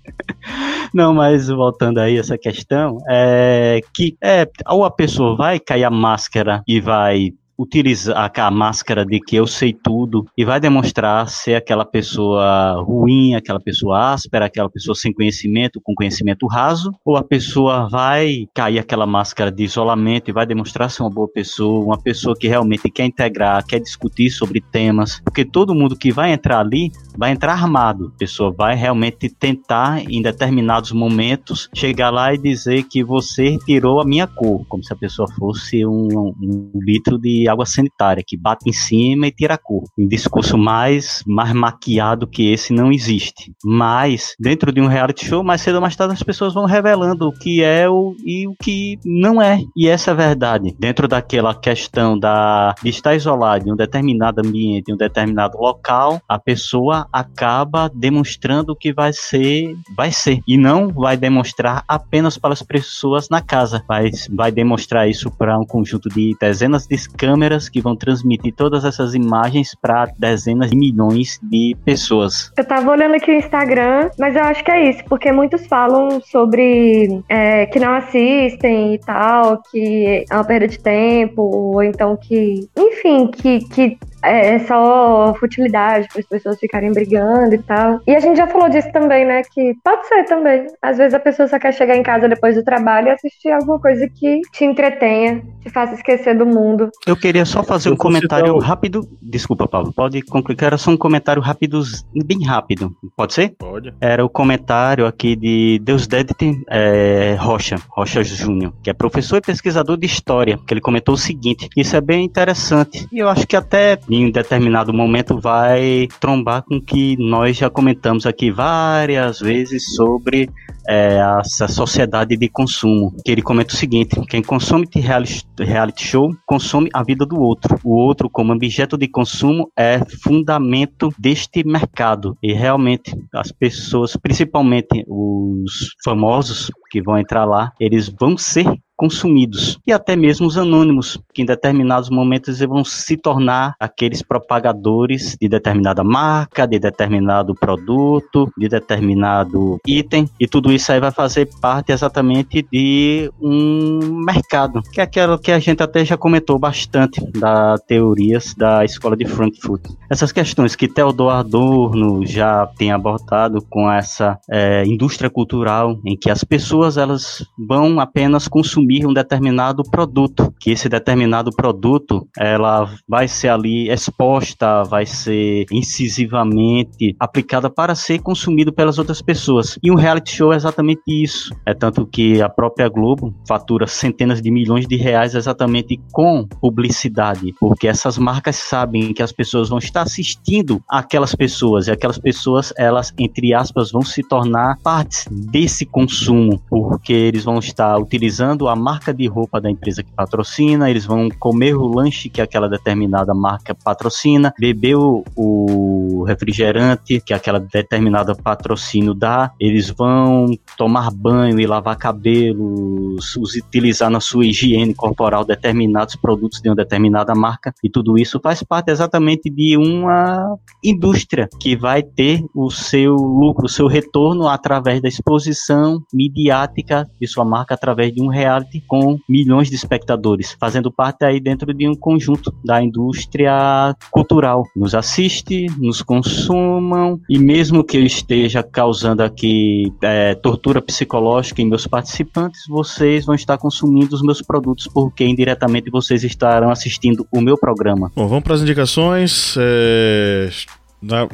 Não, mas voltando aí essa questão, é que é, ou a pessoa vai cair a máscara e vai utilizar a máscara de que eu sei tudo e vai demonstrar ser aquela pessoa ruim, aquela pessoa áspera, aquela pessoa sem conhecimento, com conhecimento raso, ou a pessoa vai cair aquela máscara de isolamento e vai demonstrar ser uma boa pessoa, uma pessoa que realmente quer integrar, quer discutir sobre temas, porque todo mundo que vai entrar ali vai entrar armado, a pessoa vai realmente tentar em determinados momentos chegar lá e dizer que você tirou a minha cor, como se a pessoa fosse um, um litro de água sanitária, que bate em cima e tira a cor. Um discurso mais, mais maquiado que esse não existe. Mas, dentro de um reality show, mais cedo ou mais tarde as pessoas vão revelando o que é o, e o que não é. E essa é a verdade. Dentro daquela questão da, de estar isolado em um determinado ambiente, em um determinado local, a pessoa acaba demonstrando o que vai ser, vai ser. E não vai demonstrar apenas para as pessoas na casa. Vai, vai demonstrar isso para um conjunto de dezenas de câmeras câmeras que vão transmitir todas essas imagens para dezenas de milhões de pessoas. Eu tava olhando aqui o Instagram, mas eu acho que é isso, porque muitos falam sobre é, que não assistem e tal, que é uma perda de tempo, ou então que, enfim, que, que é, é só futilidade para as pessoas ficarem brigando e tal. E a gente já falou disso também, né? Que pode ser também. Às vezes a pessoa só quer chegar em casa depois do trabalho e assistir alguma coisa que te entretenha, te faça esquecer do mundo. Eu queria só fazer um comentário rápido. Desculpa, Paulo, pode concluir. Era só um comentário rápido, bem rápido. Pode ser? Pode. Era o comentário aqui de Deus Dedite é, Rocha, Rocha Júnior, que é professor e pesquisador de história, que ele comentou o seguinte: isso é bem interessante. E eu acho que até em determinado momento vai trombar com que nós já comentamos aqui várias vezes sobre é, essa sociedade de consumo. Que ele comenta o seguinte: quem consome reality, reality show consome a vida do outro. O outro, como objeto de consumo, é fundamento deste mercado. E realmente as pessoas, principalmente os famosos que vão entrar lá, eles vão ser consumidos e até mesmo os anônimos, que em determinados momentos vão se tornar aqueles propagadores de determinada marca, de determinado produto, de determinado item, e tudo isso aí vai fazer parte exatamente de um mercado, que é aquilo que a gente até já comentou bastante da teorias da escola de Frankfurt. Essas questões que Theodor Adorno já tem abordado com essa é, indústria cultural, em que as pessoas elas vão apenas consumir um determinado produto, que esse determinado produto ela vai ser ali exposta, vai ser incisivamente aplicada para ser consumido pelas outras pessoas. E um reality show é exatamente isso. É tanto que a própria Globo fatura centenas de milhões de reais exatamente com publicidade, porque essas marcas sabem que as pessoas vão estar assistindo aquelas pessoas e aquelas pessoas elas entre aspas vão se tornar partes desse consumo, porque eles vão estar utilizando a marca de roupa da empresa que patrocina, eles vão comer o lanche que aquela determinada marca patrocina, beber o, o refrigerante que aquela determinada patrocínio dá, eles vão tomar banho e lavar cabelos, utilizar na sua higiene corporal determinados produtos de uma determinada marca, e tudo isso faz parte exatamente de uma indústria que vai ter o seu lucro, o seu retorno através da exposição midiática de sua marca através de um reality com milhões de espectadores, fazendo parte aí dentro de um conjunto da indústria cultural. Nos assiste, nos consumam e mesmo que eu esteja causando aqui é, tortura psicológica em meus participantes, vocês vão estar consumindo os meus produtos porque indiretamente vocês estarão assistindo o meu programa. Bom, vamos para as indicações. É...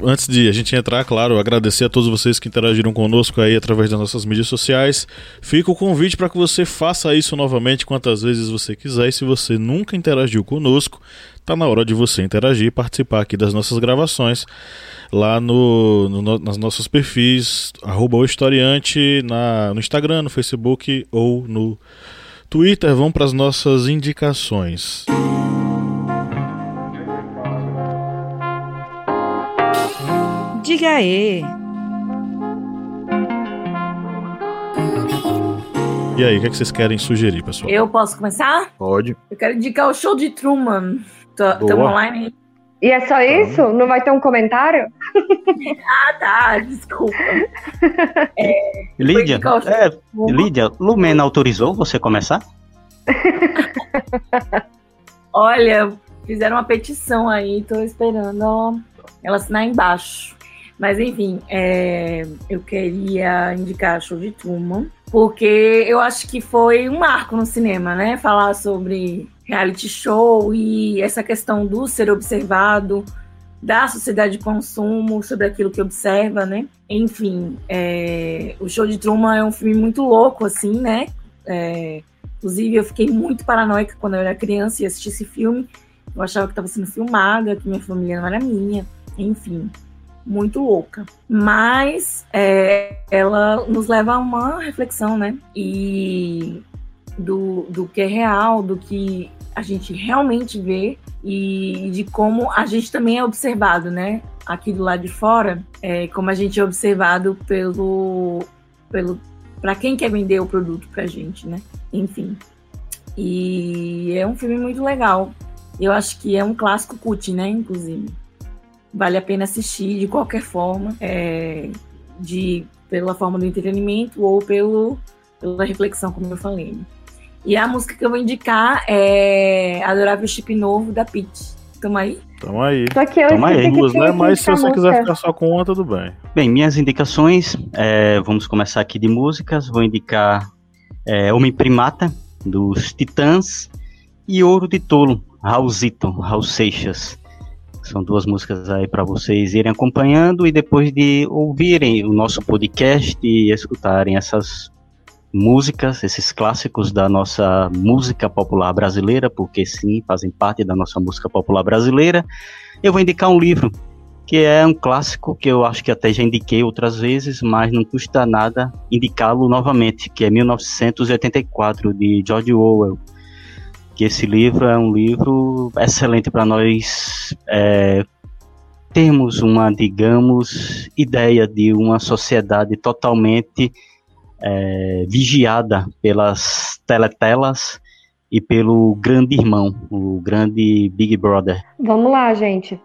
Antes de a gente entrar, claro, agradecer a todos vocês que interagiram conosco aí através das nossas mídias sociais. Fica o convite para que você faça isso novamente quantas vezes você quiser. E se você nunca interagiu conosco, tá na hora de você interagir e participar aqui das nossas gravações lá no, no nas nossos perfis, arroba o historiante, na, no Instagram, no Facebook ou no Twitter. Vamos para as nossas indicações. Música Diga aí. E aí, o que, é que vocês querem sugerir, pessoal? Eu posso começar? Pode. Eu quero indicar o show de Truman. Estamos online? E é só isso? Não vai ter um comentário? ah, tá. Desculpa. É, Lídia, é, Lídia, Lumena autorizou você começar? Olha, fizeram uma petição aí, tô esperando ela assinar embaixo. Mas enfim, é, eu queria indicar show de Truman, porque eu acho que foi um marco no cinema, né? Falar sobre reality show e essa questão do ser observado, da sociedade de consumo, sobre aquilo que observa, né? Enfim, é, o show de Truman é um filme muito louco, assim, né? É, inclusive, eu fiquei muito paranoica quando eu era criança e assisti esse filme. Eu achava que estava sendo filmada, que minha família não era minha, enfim muito louca. Mas é, ela nos leva a uma reflexão, né? E do, do que é real, do que a gente realmente vê e de como a gente também é observado, né? Aqui do lado de fora, é, como a gente é observado pelo, pelo para quem quer vender o produto pra gente, né? Enfim. E é um filme muito legal. Eu acho que é um clássico cult, né? Inclusive vale a pena assistir de qualquer forma, é, de pela forma do entretenimento ou pelo, pela reflexão, como eu falei. E a música que eu vou indicar é Adorável Chip Novo, da Pitty. Tamo aí? Tamo aí. Só que eu Tamo aí. Duas, né? Mas se você quiser ficar só com uma, tudo bem. Bem, minhas indicações, é, vamos começar aqui de músicas. Vou indicar é, Homem Primata, dos Titãs, e Ouro de Tolo, Raulzito, Raul Seixas. São duas músicas aí para vocês irem acompanhando e depois de ouvirem o nosso podcast e escutarem essas músicas, esses clássicos da nossa música popular brasileira, porque sim, fazem parte da nossa música popular brasileira, eu vou indicar um livro que é um clássico que eu acho que até já indiquei outras vezes, mas não custa nada indicá-lo novamente, que é 1984 de George Orwell que esse livro é um livro excelente para nós é, termos uma, digamos, ideia de uma sociedade totalmente é, vigiada pelas teletelas e pelo grande irmão, o grande Big Brother. Vamos lá, gente.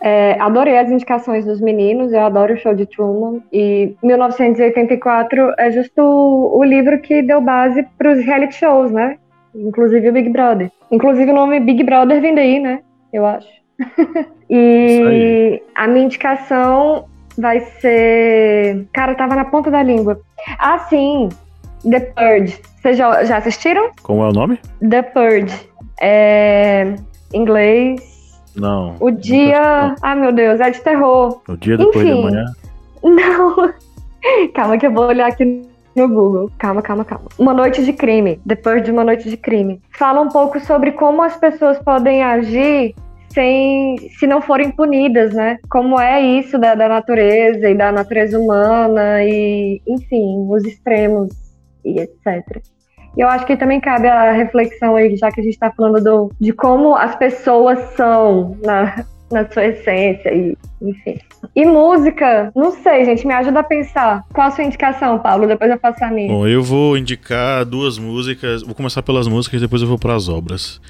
É, adorei as indicações dos meninos, eu adoro o show de Truman. E 1984 é justo o, livro que deu base para os reality shows, né? Inclusive o Big Brother. Inclusive o nome Big Brother vem daí, né? Eu acho. e a minha indicação vai ser. Cara, tava na ponta da língua. Ah, sim! The Purge. Vocês já, já assistiram? Como é o nome? The Purge. É. Inglês. Não. O dia. Ai, meu Deus, é de terror. O dia depois Enfim, de amanhã? Não. Calma que eu vou olhar aqui no Google. Calma, calma, calma. Uma Noite de Crime. Depois de Uma Noite de Crime. Fala um pouco sobre como as pessoas podem agir sem se não forem punidas, né? Como é isso da, da natureza e da natureza humana e, enfim, os extremos e etc. E eu acho que também cabe a reflexão aí, já que a gente está falando do, de como as pessoas são na, na sua essência e, enfim. E música, não sei, gente, me ajuda a pensar. Qual a sua indicação, Paulo? Depois eu faço a minha. Bom, eu vou indicar duas músicas. Vou começar pelas músicas, depois eu vou para as obras.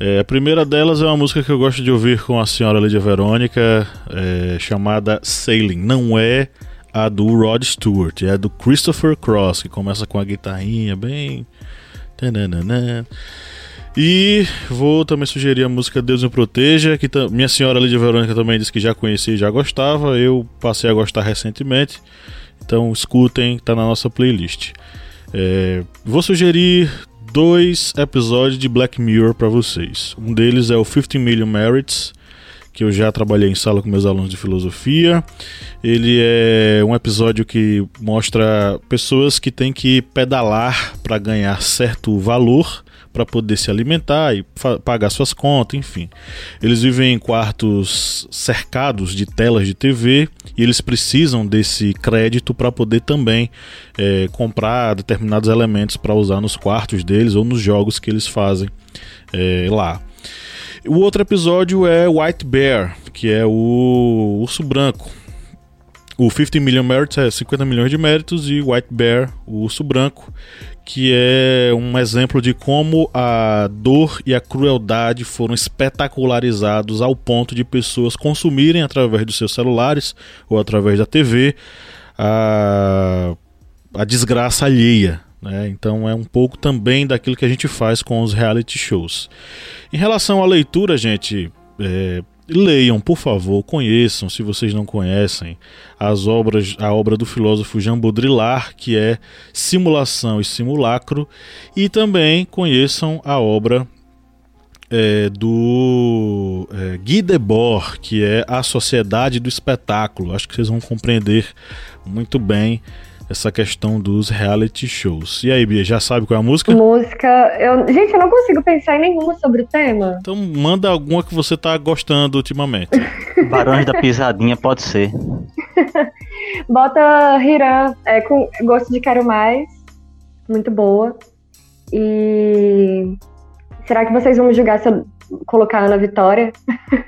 É, a primeira delas é uma música que eu gosto de ouvir com a senhora Lídia Verônica, é, chamada Sailing. Não é a do Rod Stewart, é a do Christopher Cross, que começa com a guitarrinha bem. Tananana. E vou também sugerir a música Deus me proteja, que minha senhora Lídia Verônica também disse que já conhecia e já gostava. Eu passei a gostar recentemente. Então escutem, tá na nossa playlist. É, vou sugerir dois episódios de Black Mirror para vocês. Um deles é o 50 Million Merits, que eu já trabalhei em sala com meus alunos de filosofia. Ele é um episódio que mostra pessoas que têm que pedalar para ganhar certo valor para poder se alimentar e pagar suas contas, enfim. Eles vivem em quartos cercados de telas de TV e eles precisam desse crédito para poder também é, comprar determinados elementos para usar nos quartos deles ou nos jogos que eles fazem é, lá. O outro episódio é White Bear, que é o urso branco. O 50 Million Merits é 50 milhões de méritos e White Bear, o urso branco, que é um exemplo de como a dor e a crueldade foram espetacularizados ao ponto de pessoas consumirem através dos seus celulares ou através da TV a, a desgraça alheia. Né? Então é um pouco também daquilo que a gente faz com os reality shows. Em relação à leitura, gente, é, leiam, por favor, conheçam, se vocês não conhecem, as obras, a obra do filósofo Jean Baudrillard, que é Simulação e Simulacro, e também conheçam a obra é, do é, Guy Debord, que é A Sociedade do Espetáculo. Acho que vocês vão compreender muito bem essa questão dos reality shows. E aí, Bia, já sabe qual é a música? Música. Eu... Gente, eu não consigo pensar em nenhuma sobre o tema. Então manda alguma que você tá gostando ultimamente. Barões da Pisadinha pode ser. Bota Hiram é, com gosto de quero mais. Muito boa. E. Será que vocês vão me julgar se eu colocar Ana Vitória?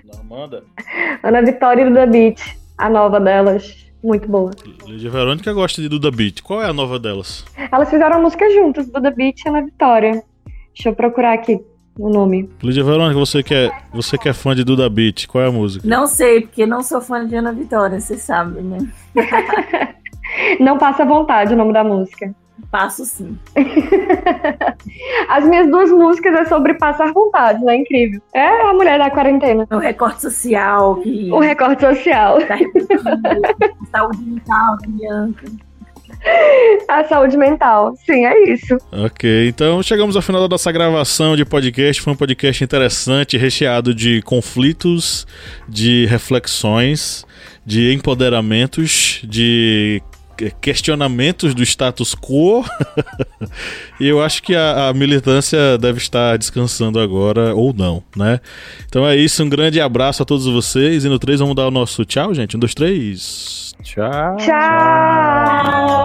Não, manda. Ana Vitória e Duda Beat, a nova delas. Muito boa. Lídia Verônica gosta de Duda Beat. Qual é a nova delas? Elas fizeram a música juntas, Duda Beat e Ana Vitória. Deixa eu procurar aqui o nome. Lídia Verônica, você que, é, você que é fã de Duda Beat, qual é a música? Não sei, porque não sou fã de Ana Vitória, você sabe, né? Não passa vontade o nome da música. Passo sim. As minhas duas músicas é sobre passar vontade, né? Incrível. É a mulher da quarentena. O recorte social que. O recorte social. Tá saúde mental Bianca. A saúde mental. Sim, é isso. Ok, então chegamos ao final da nossa gravação de podcast. Foi um podcast interessante, recheado de conflitos, de reflexões, de empoderamentos, de questionamentos do status quo. e eu acho que a, a, militância deve estar descansando agora, ou não, né? Então é isso, um grande abraço a todos vocês. E no 3 vamos dar o nosso tchau, gente. Um, dois, três. Tchau. Tchau.